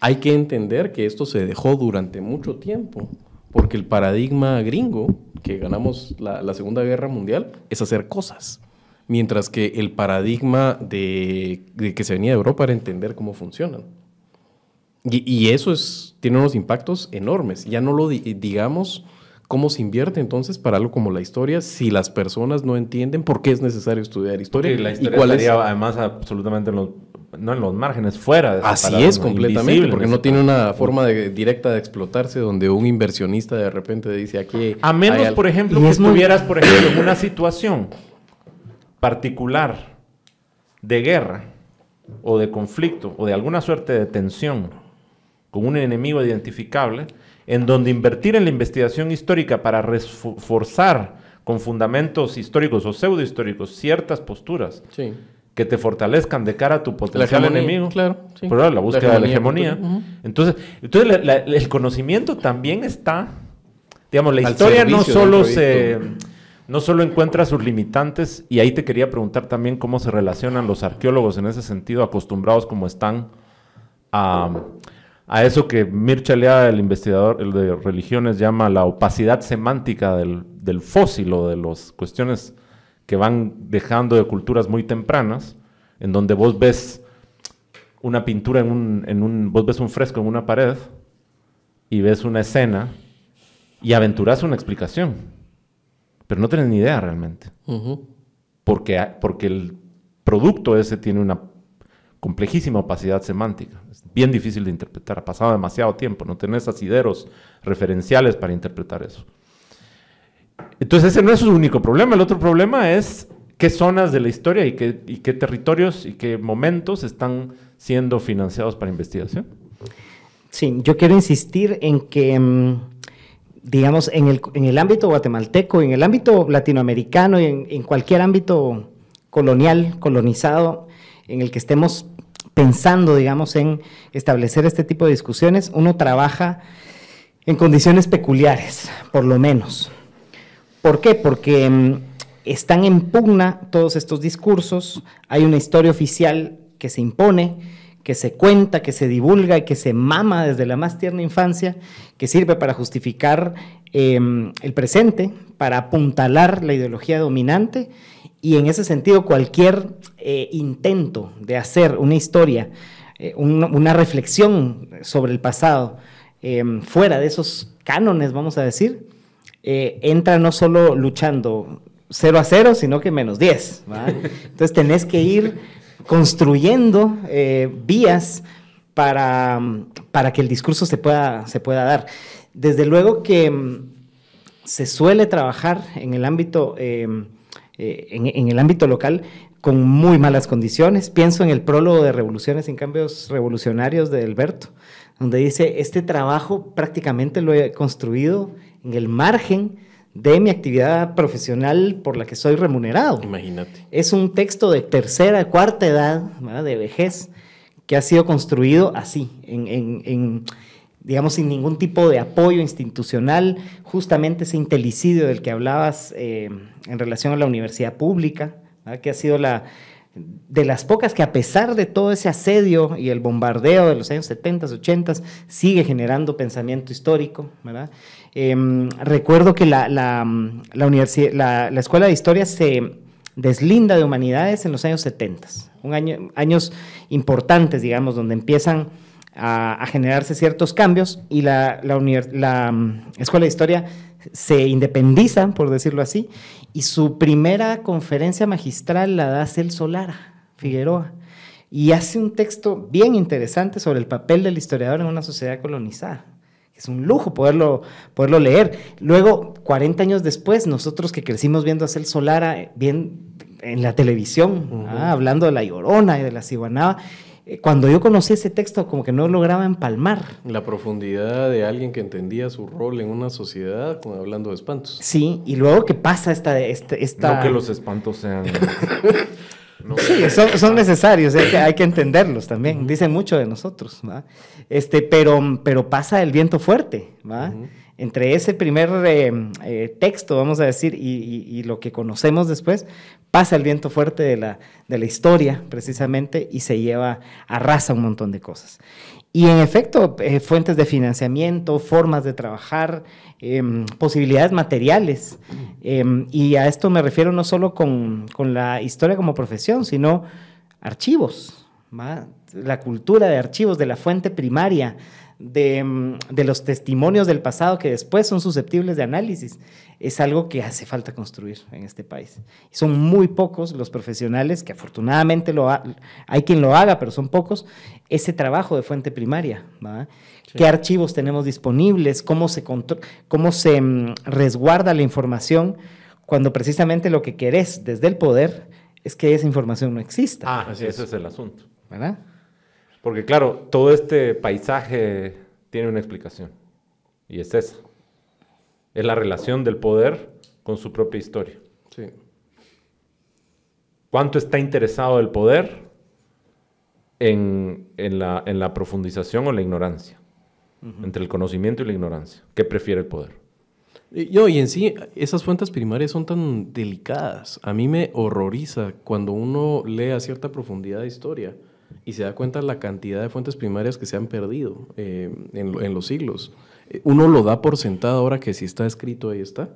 hay que entender que esto se dejó durante mucho tiempo, porque el paradigma gringo, que ganamos la, la Segunda Guerra Mundial, es hacer cosas. mientras que el paradigma de, que se venía de Europa era entender cómo funcionan. Y, eso es, tiene unos impactos enormes. Ya no lo digamos cómo se invierte entonces para algo como la historia si las personas no entienden por qué es necesario estudiar historia. la historia y cuál además absolutamente en los, no en los márgenes, fuera de Así es, completamente, porque no tiene una forma directa de explotarse donde un inversionista de repente dice aquí... A menos, por ejemplo, que estuvieras, por ejemplo, en una situación particular de guerra o de conflicto o de alguna suerte de tensión con un enemigo identificable, en donde invertir en la investigación histórica para reforzar con fundamentos históricos o pseudohistóricos ciertas posturas que te fortalezcan de cara a tu potencial enemigo. Claro, Pero la búsqueda de la hegemonía. Entonces, entonces el conocimiento también está, digamos, la historia no solo se no solo encuentra sus limitantes, y ahí te quería preguntar también cómo se relacionan los arqueólogos en ese sentido, acostumbrados como están a, a eso que Mircea Eliade, el investigador el de religiones, llama la opacidad semántica del, del fósil o de las cuestiones que van dejando de culturas muy tempranas, en donde vos ves una pintura en un, en un, vos ves un fresco en una pared y ves una escena y aventuras una explicación, pero no tienes ni idea realmente, porque, porque el producto ese tiene una complejísima opacidad semántica. Es bien difícil de interpretar. Ha pasado demasiado tiempo. No tenés asideros referenciales para interpretar eso. Entonces ese no es su único problema. El otro problema es qué zonas de la historia y qué, qué territorios y qué momentos están siendo financiados para investigación. Sí, yo quiero insistir en que, mm, digamos, en el, ámbito guatemalteco, en el ámbito latinoamericano y en, en cualquier ámbito colonial, colonizado, en el que estemos pensando, digamos, en establecer este tipo de discusiones, uno trabaja en condiciones peculiares, por lo menos. ¿Por qué? Porque mm, están en pugna todos estos discursos, hay una historia oficial que se impone, que se cuenta, que se divulga y que se mama desde la más tierna infancia, que sirve para justificar em, el presente, para apuntalar la ideología dominante y en ese sentido, cualquier eh, intento de hacer una historia, eh, una reflexión sobre el pasado, em, fuera de esos cánones, vamos a decir, eh, entra no solo luchando 0 a 0, sino que menos 10. [LAUGHS] Entonces tenés que ir construyendo vías para, para, que el discurso se pueda, se pueda dar. Desde luego que em, se suele trabajar en el ámbito eh, en, el ámbito local con muy malas condiciones. Pienso en el prólogo de Revoluciones sin Cambios Revolucionarios de Alberto, donde dice, este trabajo prácticamente lo he construido en el margen de mi actividad profesional por la que soy remunerado. Imagínate. Es un texto de tercera, cuarta edad, de vejez, que ha sido construido así, en digamos, sin ningún tipo de apoyo institucional, justamente ese intelicidio del que hablabas eh, en relación a la universidad pública, que ha sido la de las pocas que a pesar de todo ese asedio y el bombardeo de los años 70, 80, sigue generando pensamiento histórico. Em, recuerdo que la, la, la, la, Escuela de Historia se deslinda de humanidades en los años 70, un año, años importantes, digamos, donde empiezan a, generarse ciertos cambios y la, la, mm, Escuela de Historia se independiza, por decirlo así, y su primera conferencia magistral la da Cel Solara, Figueroa, y hace un texto bien interesante sobre el papel del historiador en una sociedad colonizada. Es un lujo poderlo, poderlo leer. Luego, 40 años después, nosotros que crecimos viendo a Cel Solara bien en la televisión, ¿ah? hablando de la Llorona y de la Ciguanaba, eh, cuando yo conocí ese texto, como que no lograba empalmar. La profundidad de alguien que entendía su rol en una sociedad, como hablando de espantos. Sí, y luego que pasa esta... esta, No que los espantos sean... [LAUGHS] Sí, son, necesarios, hay que, hay que, entenderlos también, dicen mucho de nosotros, Este, pero, pero pasa el viento fuerte, ¿va? Entre ese primer eh, eh, texto, vamos a decir, y, lo que conocemos después, pasa el viento fuerte de la, de la historia, precisamente, y se lleva, arrasa un montón de cosas. Y en efecto, eh, fuentes de financiamiento, formas de trabajar, em, posibilidades materiales. Em, y a esto me refiero no solo con, la historia como profesión, sino archivos, la cultura de archivos, de la fuente primaria, de, de, los testimonios del pasado que después son susceptibles de análisis es algo que hace falta construir en este país. Son muy pocos los profesionales, que afortunadamente lo hay quien lo haga, pero son pocos, ese trabajo de fuente primaria. ¿Qué archivos tenemos disponibles? ¿Cómo se, cómo se mm, resguarda la información cuando precisamente lo que querés desde el poder es que esa información no exista? Ah, ese es el asunto. ¿Verdad? Porque claro, todo este paisaje tiene una explicación. Y es esa. Es la relación del poder con su propia historia. Sí. ¿Cuánto está interesado el poder en, la, profundización o la ignorancia? Entre el conocimiento y la ignorancia. ¿Qué prefiere el poder? Yo, y en sí, esas fuentes primarias son tan delicadas. A mí me horroriza cuando uno lee a cierta profundidad de historia y se da cuenta la cantidad de fuentes primarias que se han perdido eh, en, los siglos uno lo da por sentado ahora que si está escrito ahí está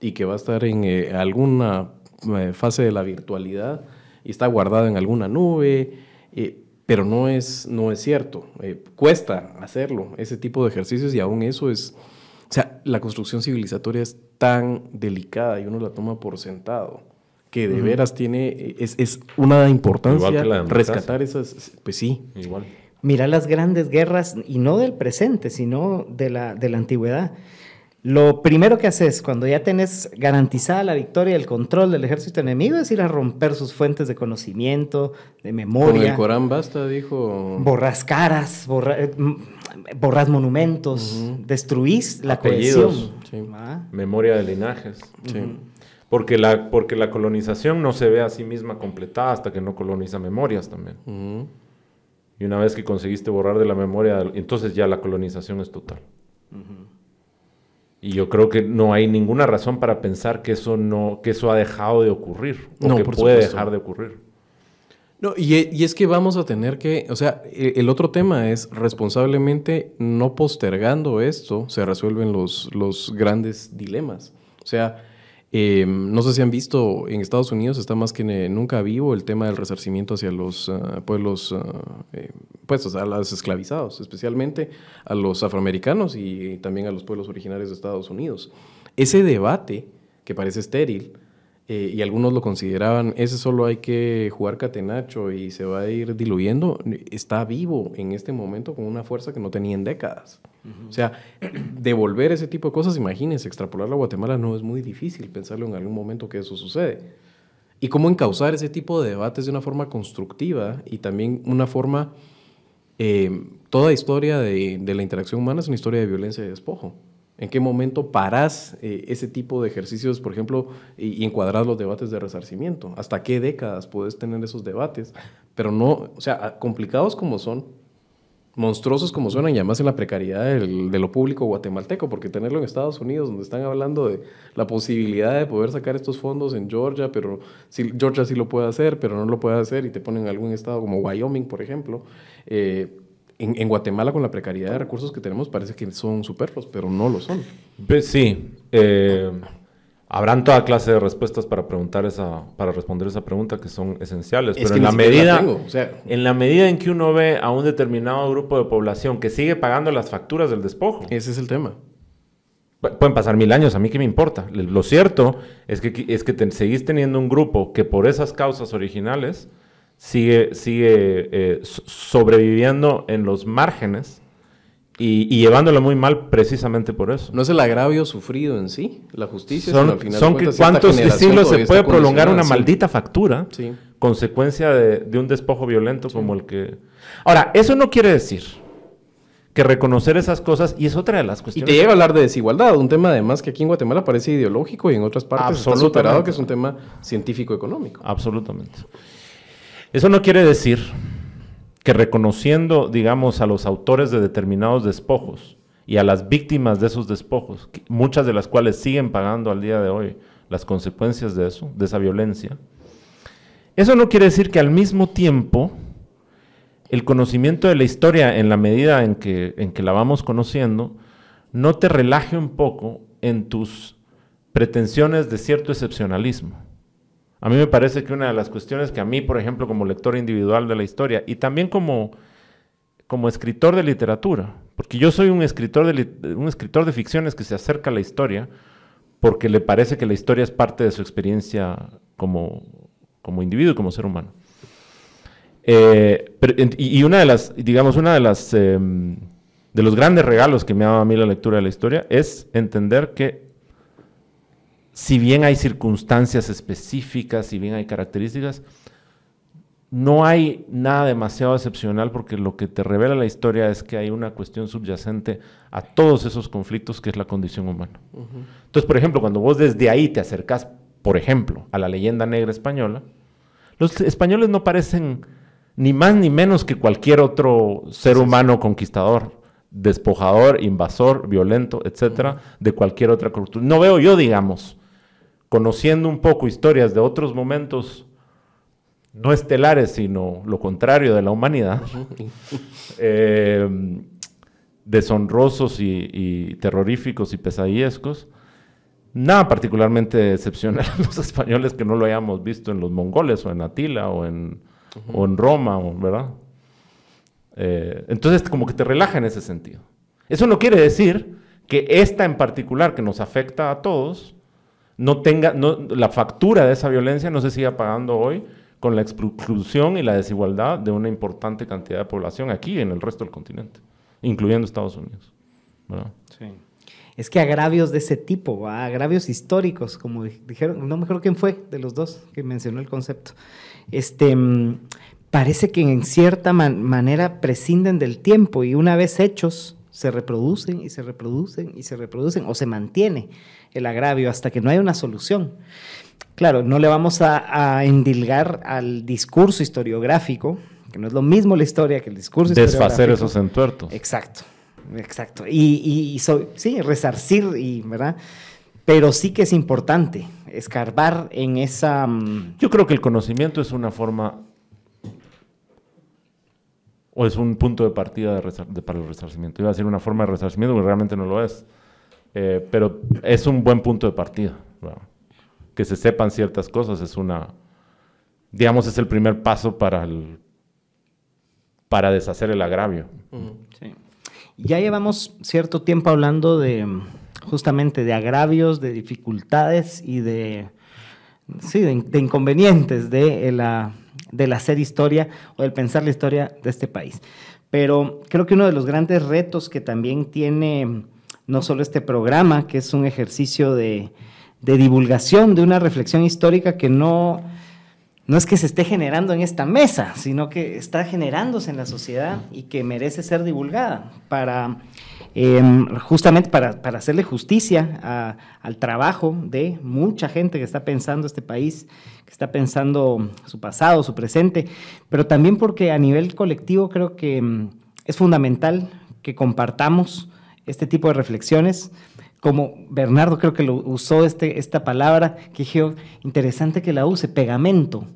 y que va a estar en eh, alguna eh, fase de la virtualidad y está guardado en alguna nube, eh, pero no es, no es cierto. cuesta hacerlo, ese tipo de ejercicios y aún eso es, o sea, la construcción civilizatoria es tan delicada y uno la toma por sentado que de veras tiene, es, es una importancia rescatar esas, pues sí. Igual. Mira las grandes guerras, y no del presente, sino de la, de la antigüedad. Lo primero que haces cuando ya tenés garantizada la victoria y el control del ejército enemigo es ir a romper sus fuentes de conocimiento, de memoria. Con el Corán basta, dijo. Borras caras, eh, borras monumentos, destruís la cohesión. Ah. Memoria de linajes. Porque la, porque la colonización no se ve a sí misma completada hasta que no coloniza memorias también. Y una vez que conseguiste borrar de la memoria, entonces ya la colonización es total. Y yo creo que no hay ninguna razón para pensar que eso no, que eso ha dejado de ocurrir o que puede dejar de ocurrir. No, y, es que vamos a tener que, o sea, e, el, otro tema es responsablemente no postergando esto, se resuelven los, los grandes dilemas. O sea, eh, no sé si han visto, en Estados Unidos está más que nunca vivo el tema del resarcimiento hacia los ah, pueblos, uh, pues a los esclavizados, especialmente a los afroamericanos y también a los pueblos originarios de Estados Unidos. Ese debate, que parece estéril, eh, y algunos lo consideraban, ese solo hay que jugar catenacho y se va a ir diluyendo, está vivo en este momento con una fuerza que no tenía en décadas. O sea, devolver ese tipo de cosas, imagínense, extrapolarlo a Guatemala no es muy difícil pensarlo en algún momento que eso sucede. Y cómo encauzar ese tipo de debates de una forma constructiva y también una forma... Eh, toda historia de, de, la interacción humana es una historia de violencia y despojo. ¿En qué momento parás eh, ese tipo de ejercicios, por ejemplo, y, y, los debates de resarcimiento? ¿Hasta qué décadas puedes tener esos debates? Pero no, o sea, complicados como son, monstruosos como suenan, y además en la precariedad de lo público guatemalteco, porque tenerlo en Estados Unidos, donde están hablando de la posibilidad de poder sacar estos fondos en Georgia, pero si, Georgia sí lo puede hacer, pero no lo puede hacer, y te ponen en algún estado como Wyoming, por ejemplo. Eh, en, Guatemala, con la precariedad de recursos que tenemos, parece que son superfluos, pero no lo son. Pues sí. Eh, Habrán toda clase de respuestas para preguntar esa, para responder esa pregunta que son esenciales. pero en la medida, en la medida en que uno ve a un determinado grupo de población que sigue pagando las facturas del despojo. Ese es el tema. Pueden pasar mil años, a mí qué me importa. Lo cierto es que, es que seguís teniendo un grupo que por esas causas originales sigue, sigue eh, sobreviviendo en los márgenes y, llevándolo muy mal precisamente por eso. No es el agravio sufrido en sí, la justicia. Son, son cuántos siglos se puede prolongar una maldita factura, consecuencia de, un despojo violento como el que... Ahora, eso no quiere decir que reconocer esas cosas, y es otra de las cuestiones... Y te llega a hablar de desigualdad, un tema además que aquí en Guatemala parece ideológico y en otras partes está superado, que es un tema científico-económico. Absolutamente. Eso no quiere decir que reconociendo, digamos, a los autores de determinados despojos y a las víctimas de esos despojos, muchas de las cuales siguen pagando al día de hoy las consecuencias de eso, de esa violencia, eso no quiere decir que al mismo tiempo el conocimiento de la historia en la medida en que, en que la vamos conociendo, no te relaje un poco en tus pretensiones de cierto excepcionalismo. A mí me parece que una de las cuestiones que a mí, por ejemplo, como lector individual de la historia y también como, como escritor de literatura, porque yo soy un escritor de, un escritor de ficciones que se acerca a la historia porque le parece que la historia es parte de su experiencia como, como individuo y como ser humano. Eh, y, una de las, digamos, una de las, em, de los grandes regalos que me ha dado a mí la lectura de la historia es entender que si bien hay circunstancias específicas, si bien hay características, no hay nada demasiado excepcional porque lo que te revela la historia es que hay una cuestión subyacente a todos esos conflictos que es la condición humana. Entonces, por ejemplo, cuando vos desde ahí te acercas, por ejemplo, a la leyenda negra española, los españoles no parecen ni más ni menos que cualquier otro ser humano conquistador, despojador, invasor, violento, etcétera, de cualquier otra cultura. No veo yo, digamos, conociendo un poco historias de otros momentos no estelares, sino lo contrario de la humanidad, [LAUGHS] eh, deshonrosos y, terroríficos y pesadillescos, nada particularmente excepcional a los [LAUGHS] españoles que no lo hayamos visto en los mongoles o en Atila o en, o en Roma, ¿verdad? Eh, entonces, como que te relaja en ese sentido. Eso no quiere decir que esta en particular, que nos afecta a todos, no tenga, no, la factura de esa violencia no se siga pagando hoy con la exclusión y la desigualdad de una importante cantidad de población aquí y en el resto del continente, incluyendo Estados Unidos. Sí. Es que agravios de ese tipo, agravios históricos, como dijeron, no me acuerdo quién fue de los dos que mencionó el concepto, este, mm, parece que en cierta manera prescinden del tiempo y una vez hechos se reproducen y se reproducen y se reproducen o se mantiene el agravio hasta que no hay una solución. Claro, no le vamos a, endilgar al discurso historiográfico, que no es lo mismo la historia que el discurso Desfacer esos entuertos. Exacto, exacto. Y, sí, resarcir, y, ¿verdad? Pero sí que es importante escarbar en esa... Mm, Yo creo que el conocimiento es una forma o es un punto de partida para el resarcimiento. Iba a decir una forma de resarcimiento, pero realmente no lo es. Eh, pero es un buen punto de partida. Que se sepan ciertas cosas es una, digamos, es el primer paso para, el, para deshacer el agravio. Ya llevamos cierto tiempo hablando de justamente de agravios, de dificultades y de, sí, de, inconvenientes de la, del hacer historia o del pensar la historia de este país. Pero creo que uno de los grandes retos que también tiene no solo este programa, que es un ejercicio de, divulgación, de una reflexión histórica que no, no es que se esté generando en esta mesa, sino que está generándose en la sociedad y que merece ser divulgada para em, justamente para, hacerle justicia al trabajo de mucha gente que está pensando este país, que está pensando su pasado, su presente, pero también porque a nivel colectivo creo que em, es fundamental que compartamos este tipo de reflexiones. Como Bernardo creo que lo usó este, esta palabra, que dije, interesante que la use, pegamento.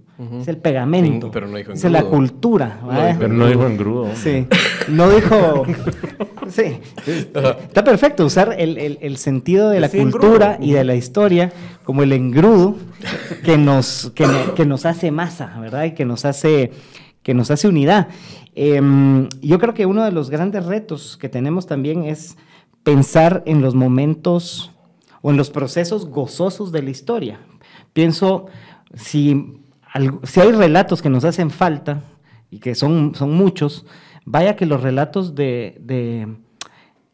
Es el pegamento. Pero no dijo en es la cultura. pero no dijo engrudo. Sí. No dijo. [LAUGHS] sí. Está perfecto usar el, sentido de la cultura y de la historia como el engrudo que nos, que, nos hace masa, ¿verdad? Y que nos hace, que nos hace unidad. Em, yo creo que uno de los grandes retos que tenemos también es pensar en los momentos o en los procesos gozosos de la historia. Pienso, si, si hay relatos que nos hacen falta, y que son, son muchos, vaya que los relatos de, de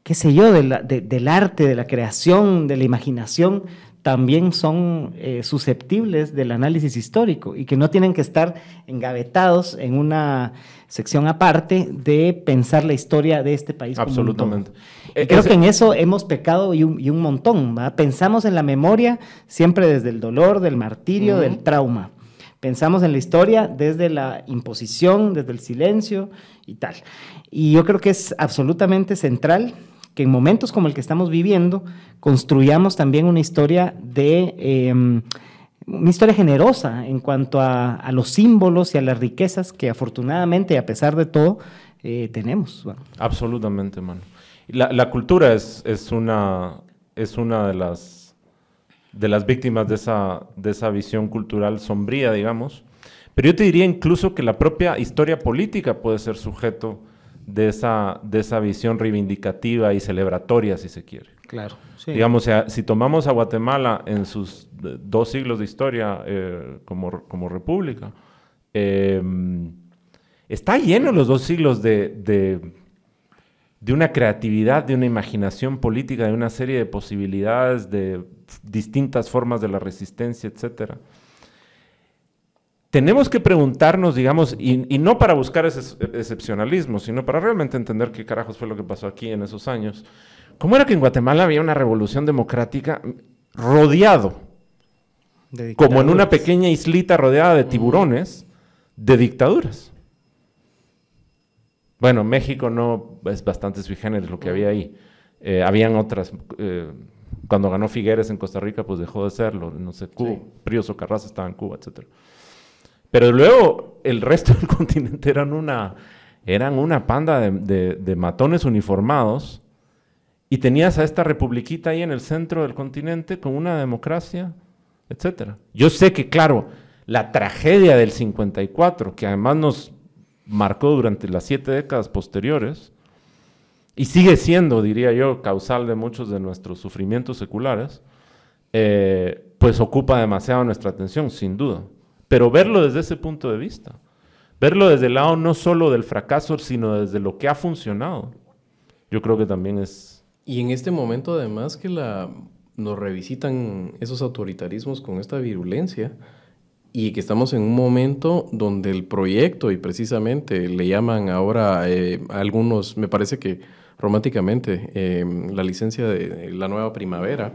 qué sé yo, del arte, de la creación, de la imaginación, también son eh, susceptibles del análisis histórico y que no tienen que estar engavetados en una sección aparte de pensar la historia de este país. Absolutamente. Eh, creo que en eso hemos pecado y un, montón. Pensamos en la memoria siempre desde el dolor, del martirio, del trauma. Pensamos en la historia desde la imposición, desde el silencio y tal. Y yo creo que es absolutamente central que en momentos como el que estamos viviendo construyamos también una historia de, em, una historia generosa en cuanto a, los símbolos y a las riquezas que afortunadamente, a pesar de todo, eh, tenemos. Absolutamente, mano. La, cultura es, es, una, es una de las, de las víctimas de esa, de esa visión cultural sombría, digamos. Pero yo te diría incluso que la propia historia política puede ser sujeto de esa, de esa visión reivindicativa y celebratoria, si se quiere. Claro. Digamos, si tomamos a Guatemala en sus dos siglos de historia eh, como, como, república, eh, está lleno los dos siglos de, de, una creatividad, de una imaginación política, de una serie de posibilidades, de distintas formas de la resistencia, etc. Tenemos que preguntarnos, digamos, y, no para buscar ese excepcionalismo, sino para realmente entender qué carajos fue lo que pasó aquí en esos años. ¿Cómo era que en Guatemala había una revolución democrática rodeado, como en una pequeña islita rodeada de tiburones, de dictaduras? Bueno, México no es bastante sui generis lo que había ahí. Eh, habían otras. Eh, cuando ganó Figueres en Costa Rica, pues dejó de serlo. No sé, Cuba, sí. Prío estaba en Cuba, etc. Pero luego el resto del [LAUGHS] continente eran una, eran una panda de matones uniformados y tenías a esta republiquita ahí en el centro del continente con una democracia, etc. Yo sé que, claro, la tragedia del 54, que además nos marcó durante las siete décadas posteriores, y sigue siendo, diría yo, causal de muchos de nuestros sufrimientos seculares, eh, pues ocupa demasiado nuestra atención, sin duda. Pero verlo desde ese punto de vista, verlo desde el lado no solo del fracaso, sino desde lo que ha funcionado, yo creo que también es, y en este momento además que la, nos revisitan esos autoritarismos con esta virulencia y que estamos en un momento donde el proyecto y precisamente le llaman ahora eh, a algunos, me parece que románticamente, eh, la licencia de la nueva primavera,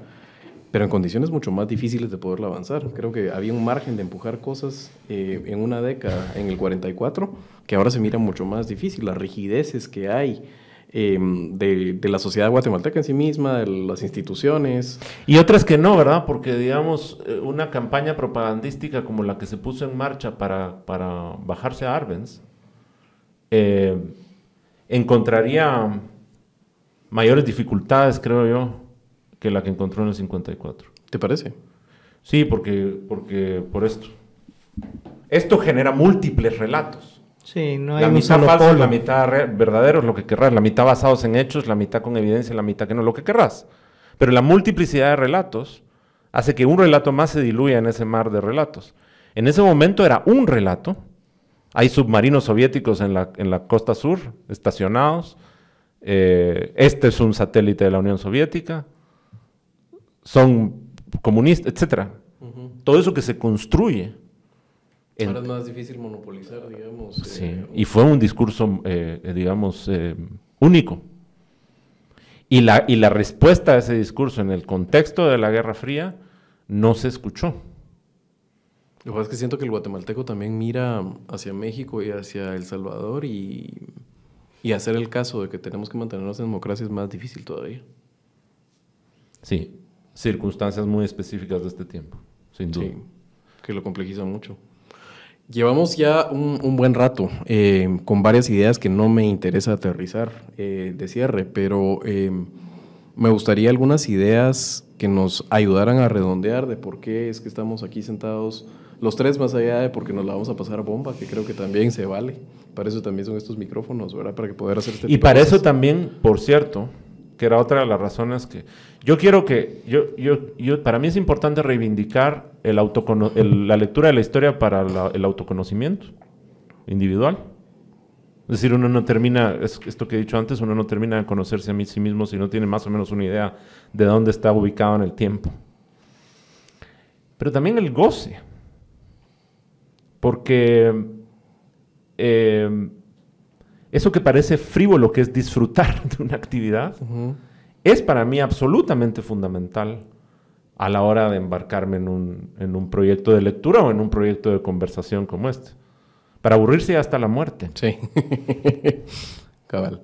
pero en condiciones mucho más difíciles de poderla avanzar. Creo que había un margen de empujar cosas eh, en una década, en el 44, que ahora se mira mucho más difícil, las rigideces que hay Em, de, la sociedad guatemalteca en sí misma, de las instituciones. Y otras que no, ¿verdad? Porque, digamos, eh, una campaña propagandística como la que se puso en marcha para, para bajarse a Arbenz, eh, encontraría mayores dificultades, creo yo, que la que encontró en el 54. ¿Te parece? Sí, porque, porque por esto. Esto genera múltiples relatos. Sí, no hay la mitad falsos, la mitad verdaderos, lo que querrás, la mitad basados en hechos, la mitad con evidencia, la mitad que no, lo que querrás. Pero la multiplicidad de relatos hace que un relato más se diluya en ese mar de relatos. En ese momento era un relato. Hay submarinos soviéticos en la, en la costa sur, estacionados. Eh, este es un satélite de la Unión Soviética. Son comunistas, etc. Todo eso que se construye Ahora es más difícil monopolizar, digamos. Sí, eh, y fue un discurso, eh, eh, digamos, único. Y la, y la respuesta a ese discurso en el contexto de la Guerra Fría no se escuchó. Lo que pasa es que siento que el guatemalteco también mira hacia México y hacia El Salvador y, y hacer el caso de que tenemos que mantenernos en democracia es más difícil todavía. Sí, circunstancias muy específicas de este tiempo, sin duda. Sí, que lo complejizan mucho. Llevamos ya un, buen rato eh, con varias ideas que no me interesa aterrizar eh, de cierre, pero eh, me gustaría algunas ideas que nos ayudaran a redondear de por qué es que estamos aquí sentados los tres, más allá de porque nos la vamos a pasar bomba, que creo que también se vale. Para eso también son estos micrófonos, ¿verdad? Para que poder hacer este Y para eso también, por cierto, que era otra de las razones que yo quiero que, yo, yo, yo para mí es importante reivindicar el la lectura de la historia para el autoconocimiento individual. Es decir, uno no termina, es esto que he dicho antes, uno no termina de conocerse a mí sí mismo si no tiene más o menos una idea de dónde está ubicado en el tiempo. Pero también el goce. Porque eh, eso que parece frívolo, que es disfrutar [LAUGHS] de una actividad, es para mí absolutamente fundamental a la hora de embarcarme en un, proyecto de lectura o en un proyecto de conversación como este. Para aburrirse hasta la muerte. Sí. [LAUGHS] Cabal.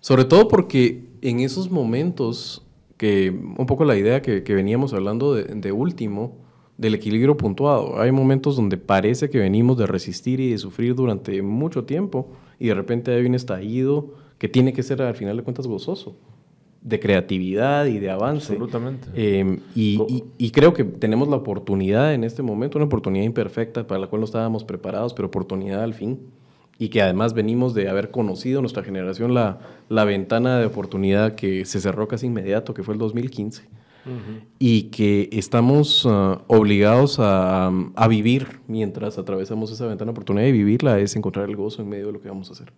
Sobre todo porque en esos momentos que un poco la idea que, veníamos hablando de, último, del equilibrio puntuado. Hay momentos donde parece que venimos de resistir y de sufrir durante mucho tiempo y de repente hay un estallido que tiene que ser al final de cuentas gozoso, de creatividad y de avance. Absolutamente. Em, y, y, creo que tenemos la oportunidad en este momento, una oportunidad imperfecta para la cual no estábamos preparados, pero oportunidad al fin. Y que además venimos de haber conocido nuestra generación la, la ventana de oportunidad que se cerró casi inmediato, que fue el 2015 y que estamos ah, obligados a, a, vivir mientras atravesamos esa ventana oportunidad y vivirla es encontrar el gozo en medio de lo que vamos a hacer.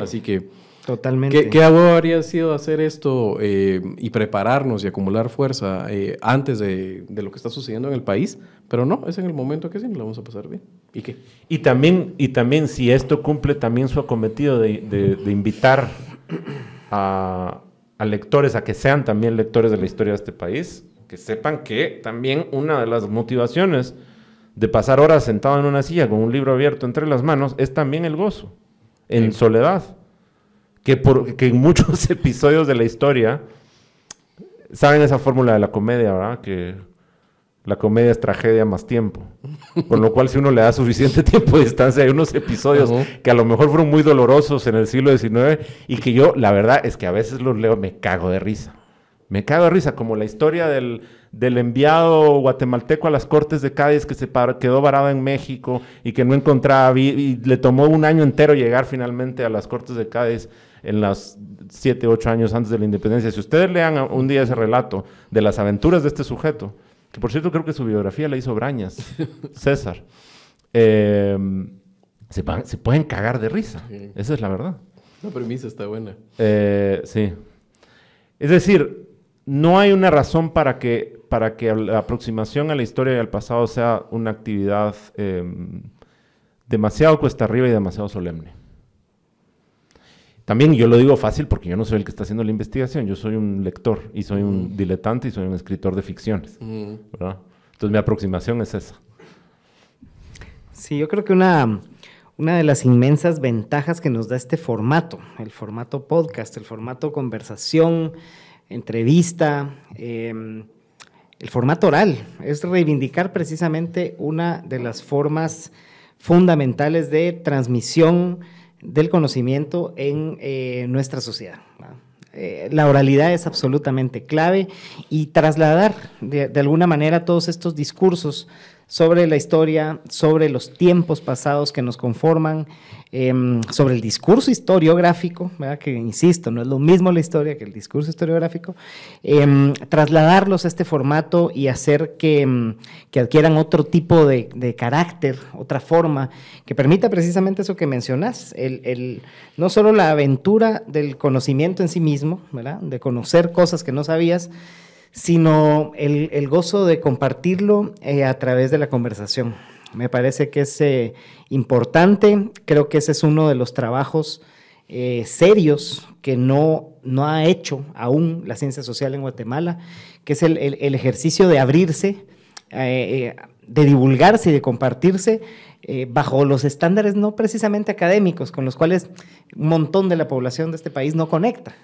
Así que... Totalmente. ¿Qué, qué habría sido hacer esto eh, y prepararnos y acumular fuerza eh, antes de, de, lo que está sucediendo en el país? Pero no, es en el momento que sí nos lo vamos a pasar bien. ¿Y qué? Y también, y también si esto cumple también su acometido de, de, de invitar a, a lectores a que sean también lectores de la historia de este país, que sepan que también una de las motivaciones de pasar horas sentado en una silla con un libro abierto entre las manos es también el gozo, en soledad. Que, por, que en muchos [LAUGHS] episodios de la historia, saben esa fórmula de la comedia, ¿verdad? Que la comedia es tragedia más tiempo. Con lo cual, si uno le da suficiente [LAUGHS] tiempo de distancia, hay unos episodios que a lo mejor fueron muy dolorosos en el siglo XIX y que yo, la verdad, es que a veces los leo, me cago de risa. Me cago de risa, como la historia del, del enviado guatemalteco a las Cortes de Cádiz que se quedó varado en México y que no encontraba, y le tomó un año entero llegar finalmente a las Cortes de Cádiz en los siete, ocho años antes de la independencia. Si ustedes lean un día ese relato de las aventuras de este sujeto, que por cierto creo que su biografía la hizo Brañas, [LAUGHS] César. Em, se, pueden cagar de risa. Esa es la verdad. La premisa está buena. Eh, sí. Es decir, no hay una razón para que, para que la aproximación a la historia y al pasado sea una actividad em, demasiado cuesta arriba y demasiado solemne. También yo lo digo fácil porque yo no soy el que está haciendo la investigación, yo soy un lector y soy un diletante y soy un escritor de ficciones. Entonces mi aproximación es esa. Sí, yo creo que una, una de las inmensas ventajas que nos da este formato, el formato podcast, el formato conversación, entrevista, em, el formato oral, es reivindicar precisamente una de las formas fundamentales de transmisión del conocimiento en eh, nuestra sociedad. Eh, la oralidad es absolutamente clave y trasladar de, alguna manera todos estos discursos sobre la historia, sobre los tiempos pasados que nos conforman, em, sobre el discurso historiográfico, que insisto, no es lo mismo la historia que el discurso historiográfico, em, trasladarlos a este formato y hacer que, em, que adquieran otro tipo de, de, carácter, otra forma, que permita precisamente eso que mencionas, el, el, no solo la aventura del conocimiento en sí mismo, ¿verdad? de conocer cosas que no sabías, sino el, gozo de compartirlo eh, a través de la conversación. Me parece que es eh, importante, creo que ese es uno de los trabajos eh, serios que no, no ha hecho aún la ciencia social en Guatemala, que es el, el ejercicio de abrirse, de divulgarse y de compartirse eh, bajo los estándares no precisamente académicos con los cuales un montón de la población de este país no conecta.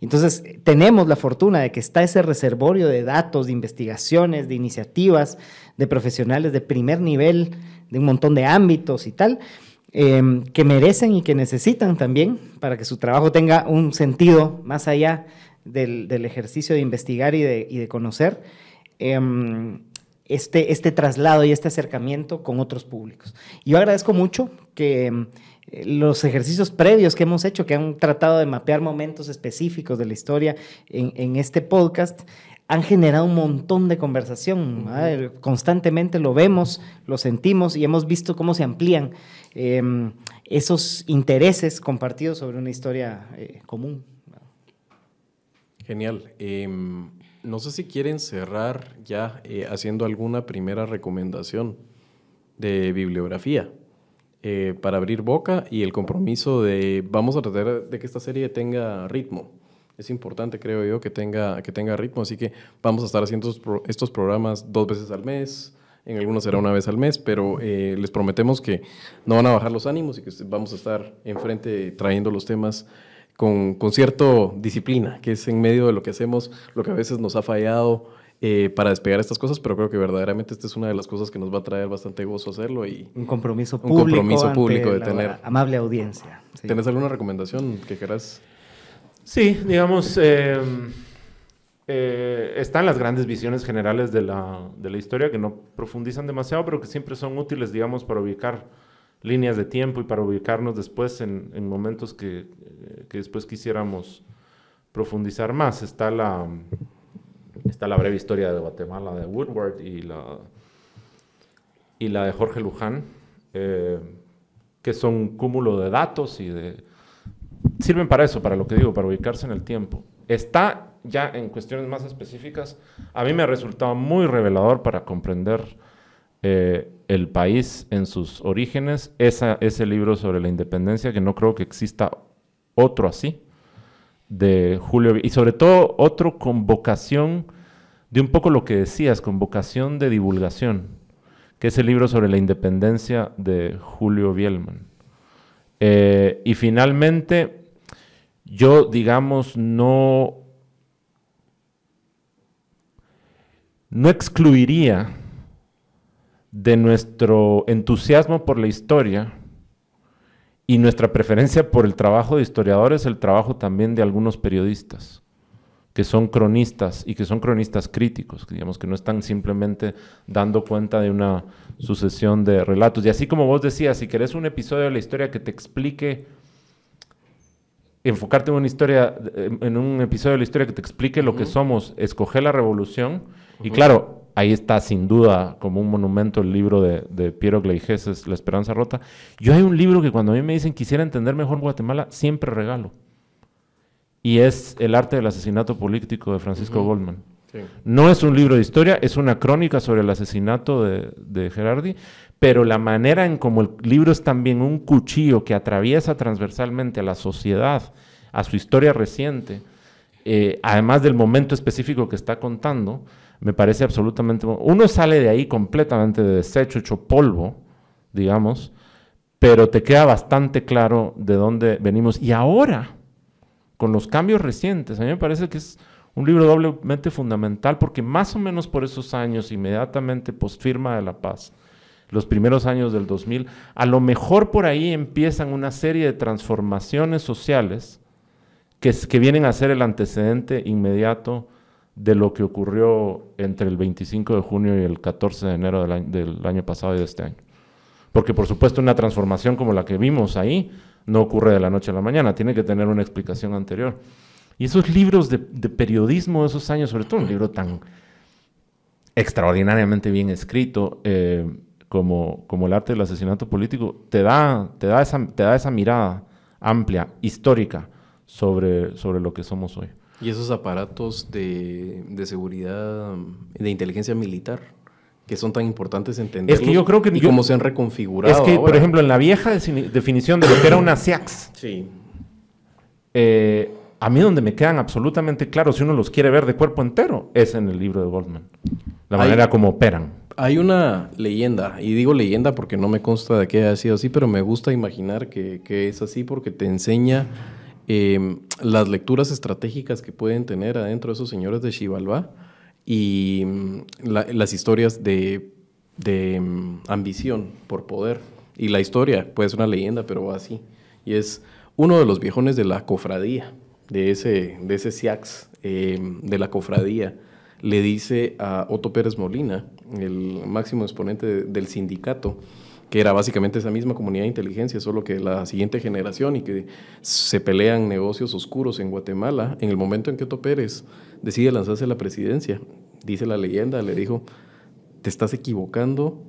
Entonces, tenemos la fortuna de que está ese reservorio de datos, de investigaciones, de iniciativas, de profesionales de primer nivel, de un montón de ámbitos y tal, em, que merecen y que necesitan también para que su trabajo tenga un sentido más allá del, ejercicio de investigar y de, conocer. Em, este, este traslado y este acercamiento con otros públicos. Yo agradezco mucho que eh, los ejercicios previos que hemos hecho, que han tratado de mapear momentos específicos de la historia en, este podcast, han generado un montón de conversación. Constantemente lo vemos, lo sentimos y hemos visto cómo se amplían em, esos intereses compartidos sobre una historia eh, común. Genial. Em, no sé si quieren cerrar ya eh, haciendo alguna primera recomendación de bibliografía eh, para abrir boca y el compromiso de vamos a tratar de que esta serie tenga ritmo. Es importante, creo yo, que tenga, que tenga ritmo, así que vamos a estar haciendo estos, programas dos veces al mes, en algunos será una vez al mes, pero eh, les prometemos que no van a bajar los ánimos y que vamos a estar enfrente trayendo los temas con, con cierta disciplina, que es en medio de lo que hacemos, lo que a veces nos ha fallado eh, para despegar estas cosas, pero creo que verdaderamente esta es una de las cosas que nos va a traer bastante gozo hacerlo y un compromiso público, un compromiso público de tener amable audiencia. ¿Tienes alguna recomendación que quieras? Sí, digamos, eh, eh, están las grandes visiones generales de la, de la historia que no profundizan demasiado, pero que siempre son útiles, digamos, para ubicar líneas de tiempo y para ubicarnos después en, en momentos que, que después quisiéramos profundizar más. Está la Está la breve historia de Guatemala de Woodward y la, y la de Jorge Luján, eh, que son un cúmulo de datos y de... Sirven para eso, para lo que digo, para ubicarse en el tiempo. Está ya en cuestiones más específicas. A mí me ha resultado muy revelador para comprender eh, el país en sus orígenes. Ese libro sobre la independencia, que no creo que exista otro así de Julio, y sobre todo otro con vocación de un poco lo que decías, con vocación de divulgación, que es el libro sobre la independencia de Julio Bielman. Eh, y finalmente, yo, digamos, no, no excluiría de nuestro entusiasmo por la historia, y nuestra preferencia por el trabajo de historiadores, el trabajo también de algunos periodistas, que son cronistas y que son cronistas críticos, digamos, que no están simplemente dando cuenta de una sucesión de relatos. Y así como vos decías, si querés un episodio de la historia que te explique, enfocarte en una historia, en un episodio de la historia que te explique lo que somos, escoger la revolución, y claro, ahí está sin duda como un monumento el libro de, Piero Gleijeses, La Esperanza Rota. Yo hay un libro que cuando a mí me dicen quisiera entender mejor Guatemala, siempre regalo. Y es El arte del asesinato político de Francisco Goldman. No es un libro de historia, es una crónica sobre el asesinato de, Gerardi, pero la manera en como el libro es también un cuchillo que atraviesa transversalmente a la sociedad, a su historia reciente, eh, además del momento específico que está contando, me parece absolutamente... Uno sale de ahí completamente de desecho, hecho polvo, digamos, pero te queda bastante claro de dónde venimos. Y ahora, con los cambios recientes, a mí me parece que es un libro doblemente fundamental porque más o menos por esos años, inmediatamente post firma de la paz, los primeros años del 2000, a lo mejor por ahí empiezan una serie de transformaciones sociales que, que vienen a ser el antecedente inmediato de lo que ocurrió entre el 25 de junio y el 14 de enero del año, pasado y de este año. Porque por supuesto una transformación como la que vimos ahí no ocurre de la noche a la mañana, tiene que tener una explicación anterior. Y esos libros de, periodismo de esos años, sobre todo un libro tan extraordinariamente bien escrito eh, como, como el arte del asesinato político, te da, te da, esa, te da esa mirada amplia, histórica, sobre, sobre lo que somos hoy. Y esos aparatos de, de seguridad, de inteligencia militar, que son tan importantes entender. Es que yo creo que. Y cómo se han reconfigurado. Es que, por ejemplo, en la vieja definición de lo que era una SIAX. Sí. Eh, a mí donde me quedan absolutamente claros, si uno los quiere ver de cuerpo entero, es en el libro de Goldman. La manera como operan. Hay una leyenda, y digo leyenda porque no me consta de que haya sido así, pero me gusta imaginar que, que es así porque te enseña Em, las lecturas estratégicas que pueden tener adentro de esos señores de Xibalbá y mm, las historias de, mm, ambición por poder. Y la historia puede ser una leyenda, pero va así. Y es uno de los viejones de la cofradía, de ese, de ese SIAX, em, de la cofradía, le dice a Otto Pérez Molina, el máximo exponente del sindicato, que era básicamente esa misma comunidad de inteligencia, solo que la siguiente generación y que se pelean negocios oscuros en Guatemala, en el momento en que Otto Pérez decide lanzarse a la presidencia, dice la leyenda, le dijo, te estás equivocando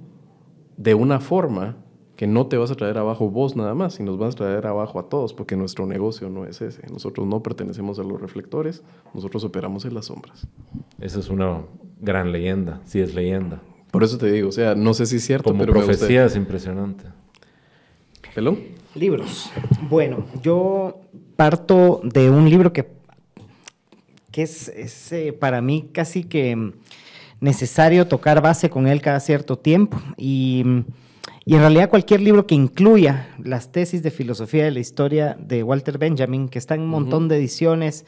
de una forma que no te vas a traer abajo vos nada más, sino nos vas a traer abajo a todos, porque nuestro negocio no es ese. Nosotros no pertenecemos a los reflectores, nosotros operamos en las sombras. Esa es una gran leyenda, sí es leyenda. Por eso te digo, o sea, no sé si es cierto, Como profecía es impresionante. ¿Pelón? Libros. Bueno, yo parto de un libro que, que es, eh, para mí casi que necesario tocar base con él cada cierto tiempo. Y, y, en realidad cualquier libro que incluya las tesis de filosofía de la historia de Walter Benjamin, que está en un montón de ediciones,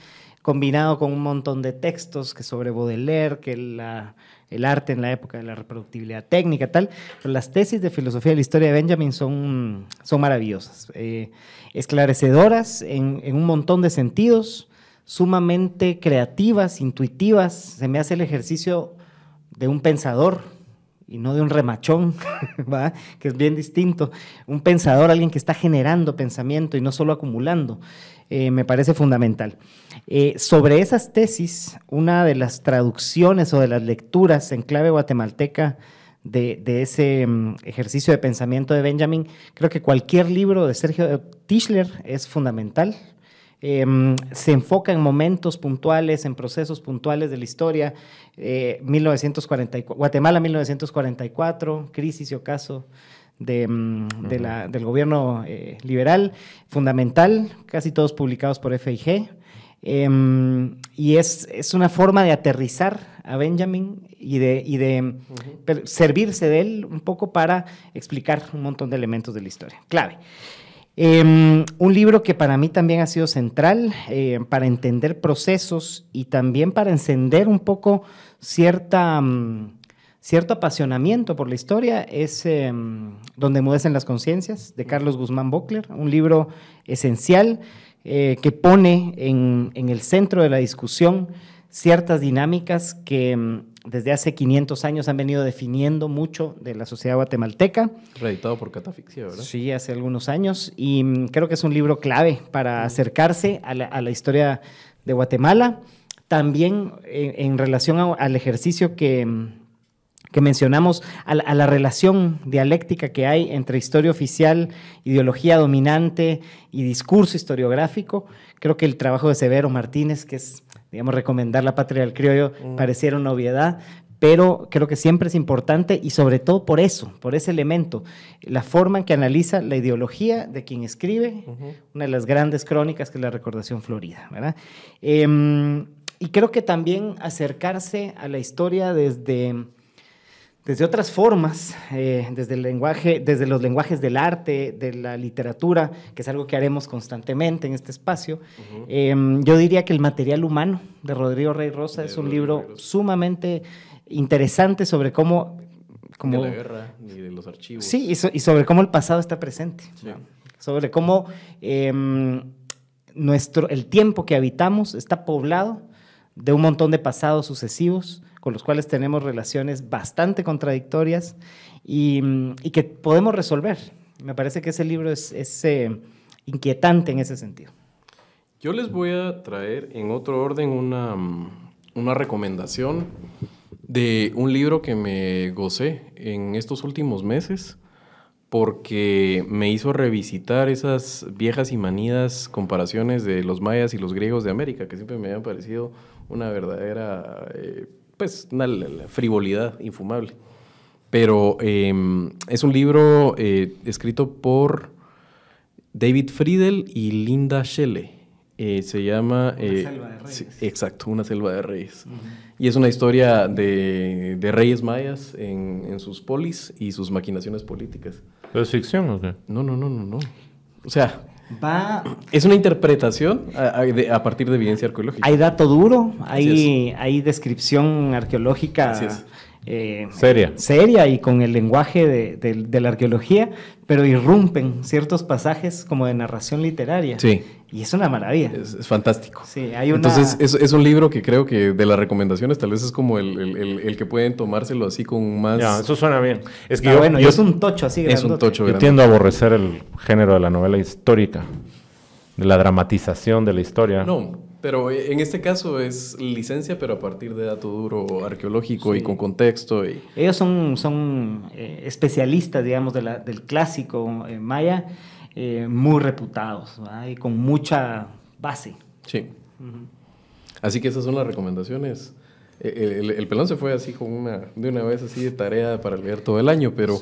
combinado con un montón de textos que sobre Baudelaire, que el arte en la época de la reproductibilidad técnica, tal. las tesis de filosofía de la historia de Benjamin son, son maravillosas, eh, esclarecedoras en, en un montón de sentidos, sumamente creativas, intuitivas. Se me hace el ejercicio de un pensador y no de un remachón, [LAUGHS] que es bien distinto. Un pensador, alguien que está generando pensamiento y no solo acumulando, eh, me parece fundamental. Eh, sobre esas tesis, una de las traducciones o de las lecturas en clave guatemalteca de, ese mm, ejercicio de pensamiento de Benjamin, creo que cualquier libro de Sergio Tischler es fundamental. Em, se enfoca en momentos puntuales, en procesos puntuales de la historia. 1944, eh, Guatemala 1944, crisis y ocaso de, mm, del gobierno eh, liberal, fundamental, casi todos publicados por FIG. Em, y es, es, una forma de aterrizar a Benjamin y de, y de servirse de él un poco para explicar un montón de elementos de la historia. Clave. Em, un libro que para mí también ha sido central eh, para entender procesos y también para encender un poco cierta, mm, cierto apasionamiento por la historia es em, Donde mudecen las conciencias de Carlos Guzmán Bockler, un libro esencial eh, que pone en, en, el centro de la discusión ciertas dinámicas que mm, desde hace 500 años han venido definiendo mucho de la sociedad guatemalteca. Reeditado por Catafixia, ¿verdad? Sí, hace algunos años. Y mm, creo que es un libro clave para acercarse a la, historia de Guatemala. También eh, en, relación al ejercicio que, mm, que mencionamos, a la, relación dialéctica que hay entre historia oficial, ideología dominante y discurso historiográfico. Creo que el trabajo de Severo Martínez, que es digamos, recomendar la patria del criollo mm. pareciera una obviedad, pero creo que siempre es importante y sobre todo por eso, por ese elemento, la forma en que analiza la ideología de quien escribe, una de las grandes crónicas que es la Recordación Florida, ¿verdad? Em, y creo que también acercarse a la historia desde desde otras formas, eh, desde, el lenguaje, desde los lenguajes del arte, de la literatura, que es algo que haremos constantemente en este espacio. Em, yo diría que El material humano de Rodrigo Rey Rosa es un libro sumamente interesante sobre cómo... de la guerra, ni de los archivos. Sí, y, sobre cómo el pasado está presente. Sobre cómo em, nuestro, el tiempo que habitamos está poblado de un montón de pasados sucesivos con los cuales tenemos relaciones bastante contradictorias y, que podemos resolver. Me parece que ese libro es, eh, inquietante en ese sentido. Yo les voy a traer en otro orden una, una recomendación de un libro que me gocé en estos últimos meses porque me hizo revisitar esas viejas y manidas comparaciones de los mayas y los griegos de América, que siempre me habían parecido una verdadera eh, pues, una frivolidad infumable. Pero em, es un libro eh, escrito por David Friedel y Linda Shelley. Eh, se llama... Una eh, selva de reyes. exacto, una selva de reyes. Y es una historia de, de reyes mayas en, en, sus polis y sus maquinaciones políticas. ¿Es ficción o qué? No, no, no, no, no. O sea, Va... Es una interpretación a, partir de evidencia arqueológica. Hay dato duro, hay, hay descripción arqueológica eh, seria. seria y con el lenguaje de, la arqueología, pero irrumpen ciertos pasajes como de narración literaria. Sí. Y es una maravilla. Es, fantástico. Sí, hay una... Entonces, es, un libro que creo que de las recomendaciones tal vez es como el, que pueden tomárselo así con más... Ya, eso suena bien. Es que bueno, yo, es un tocho así. Es un tocho Yo tiendo a aborrecer el género de la novela histórica, de la dramatización de la historia. No, pero en este caso es licencia, pero a partir de dato duro arqueológico y con contexto. Y... Ellos son, son eh, especialistas, digamos, de la, del clásico eh, maya, eh, muy reputados y con mucha base. Sí. Así que esas son las recomendaciones. El, pelón se fue así con una, de una vez así de tarea para leer todo el año, pero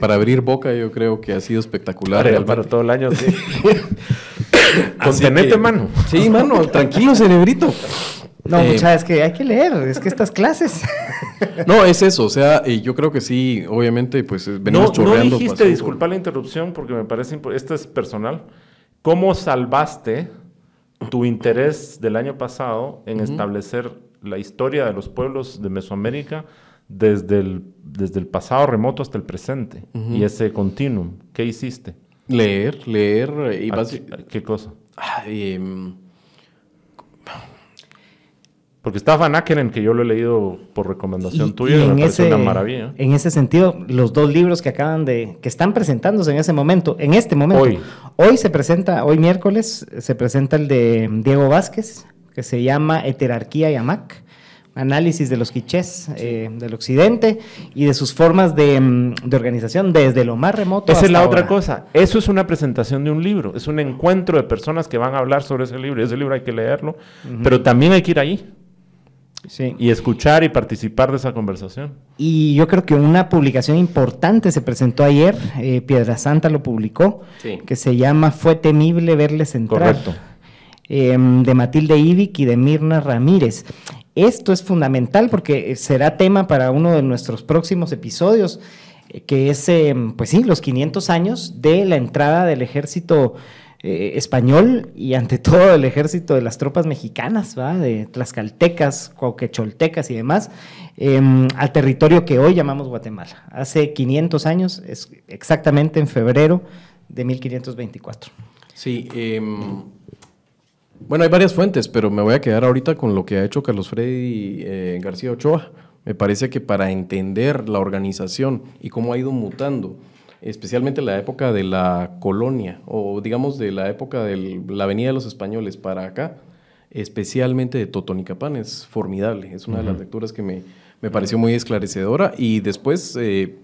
para abrir boca yo creo que ha sido espectacular. Para, para todo el año, sí. [LAUGHS] [LAUGHS] Contenete, mano. Sí, mano, tranquilo, cerebrito. No, eh, mucha, es que hay que leer, es que estas clases. no, es eso, o sea, yo creo que sí, obviamente, pues eh, venimos no, chorreando. No dijiste, disculpa la interrupción, porque me parece, esto es personal. ¿Cómo salvaste tu interés del año pasado en establecer la historia de los pueblos de Mesoamérica desde el, desde el pasado remoto hasta el presente y ese continuum. ¿Qué hiciste? Leer, leer y ¿Qué, cosa? Em, porque está Van Ackeren, que yo lo he leído por recomendación tuya, y me parece una maravilla. En ese sentido, los dos libros que acaban de, que están presentándose en ese momento, en este momento, hoy, hoy se presenta, hoy miércoles, se presenta el de Diego Vázquez, que se llama Heterarquía y Amac análisis de los quichés eh, del occidente y de sus formas de, mm, organización desde lo más remoto. Esa es la otra cosa. Eso es una presentación de un libro, es un encuentro de personas que van a hablar sobre ese libro. Y ese libro hay que leerlo, pero también hay que ir ahí. Sí. Y escuchar y participar de esa conversación. Y yo creo que una publicación importante se presentó ayer, eh, Piedra Santa lo publicó, que se llama Fue temible verles entrar. Correcto. Em, de Matilde Ivic y de Mirna Ramírez. Esto es fundamental porque será tema para uno de nuestros próximos episodios, eh, que es, em, pues sí, los 500 años de la entrada del ejército eh, español y ante [LAUGHS] todo el ejército de las tropas mexicanas, ¿va? de tlaxcaltecas, cuauquecholtecas y demás, em, al territorio que hoy llamamos Guatemala. Hace 500 años, es exactamente en febrero de 1524. Sí, eh, bueno, hay varias fuentes, pero me voy a quedar ahorita con lo que ha hecho Carlos Freddy eh, García Ochoa. Me parece que para entender la organización y cómo ha ido mutando, especialmente la época de la colonia, o digamos de la época de la venida de los españoles para acá, especialmente de Totonicapán, es formidable. Es una de las lecturas que me, me, pareció muy esclarecedora. Y después... Eh,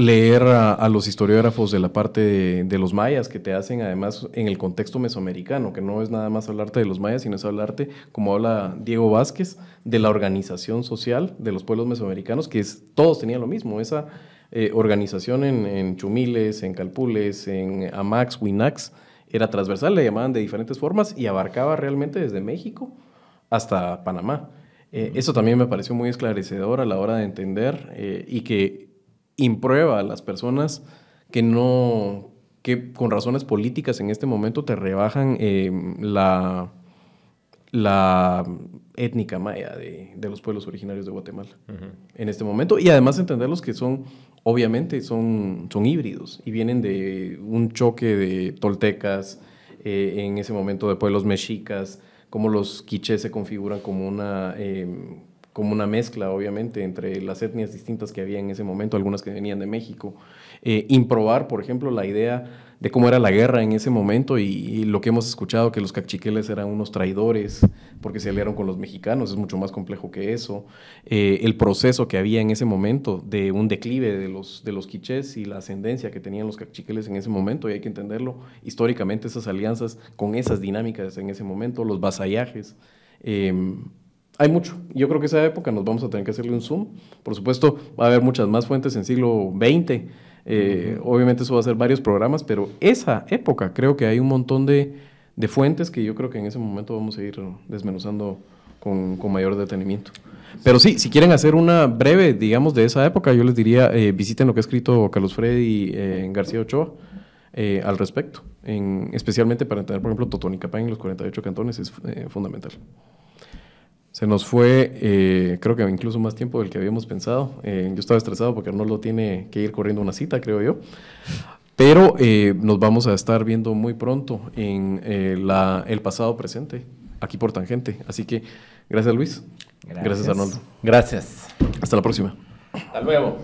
leer a, los historiógrafos de la parte de, los mayas, que te hacen además en el contexto mesoamericano, que no es nada más hablarte de los mayas, sino es hablarte, como habla Diego Vázquez, de la organización social de los pueblos mesoamericanos, que es, todos tenían lo mismo, esa eh, organización en, Chumiles, en Calpules, en Amax, Winax, era transversal, le llamaban de diferentes formas y abarcaba realmente desde México hasta Panamá. Eh, eso también me pareció muy esclarecedor a la hora de entender eh, y que imprueba a las personas que no, que con razones políticas en este momento te rebajan em, la, la étnica maya de, los pueblos originarios de Guatemala en este momento. Y además entenderlos que son, obviamente, son, son híbridos y vienen de un choque de toltecas, eh, en ese momento de pueblos mexicas, como los quichés se configuran como una... Em, como una mezcla, obviamente, entre las etnias distintas que había en ese momento, algunas que venían de México. Eh, improbar, por ejemplo, la idea de cómo era la guerra en ese momento y, lo que hemos escuchado, que los cachiqueles eran unos traidores porque se aliaron con los mexicanos, es mucho más complejo que eso. Eh, el proceso que había en ese momento de un declive de los, de los quichés y la ascendencia que tenían los cachiqueles en ese momento, y hay que entenderlo históricamente, esas alianzas con esas dinámicas en ese momento, los vasallajes. Eh, hay mucho. Yo creo que esa época nos vamos a tener que hacerle un zoom. Por supuesto, va a haber muchas más fuentes en siglo XX. Eh, obviamente eso va a ser varios programas, pero esa época creo que hay un montón de, fuentes que yo creo que en ese momento vamos a ir desmenuzando con, mayor detenimiento. Pero sí, si quieren hacer una breve, digamos, de esa época, yo les diría, eh, visiten lo que ha escrito Carlos Freddy eh, en García Ochoa al respecto, en, especialmente para entender, por ejemplo, Totonicapán y los 48 cantones es fundamental. Se nos fue, eh, creo que incluso más tiempo del que habíamos pensado. Eh, yo estaba estresado porque lo tiene que ir corriendo una cita, creo yo. Pero eh, nos vamos a estar viendo muy pronto en la, el pasado presente, aquí por Tangente. Así que gracias Luis. Gracias, gracias Arnoldo. Gracias. Hasta la próxima. Hasta luego.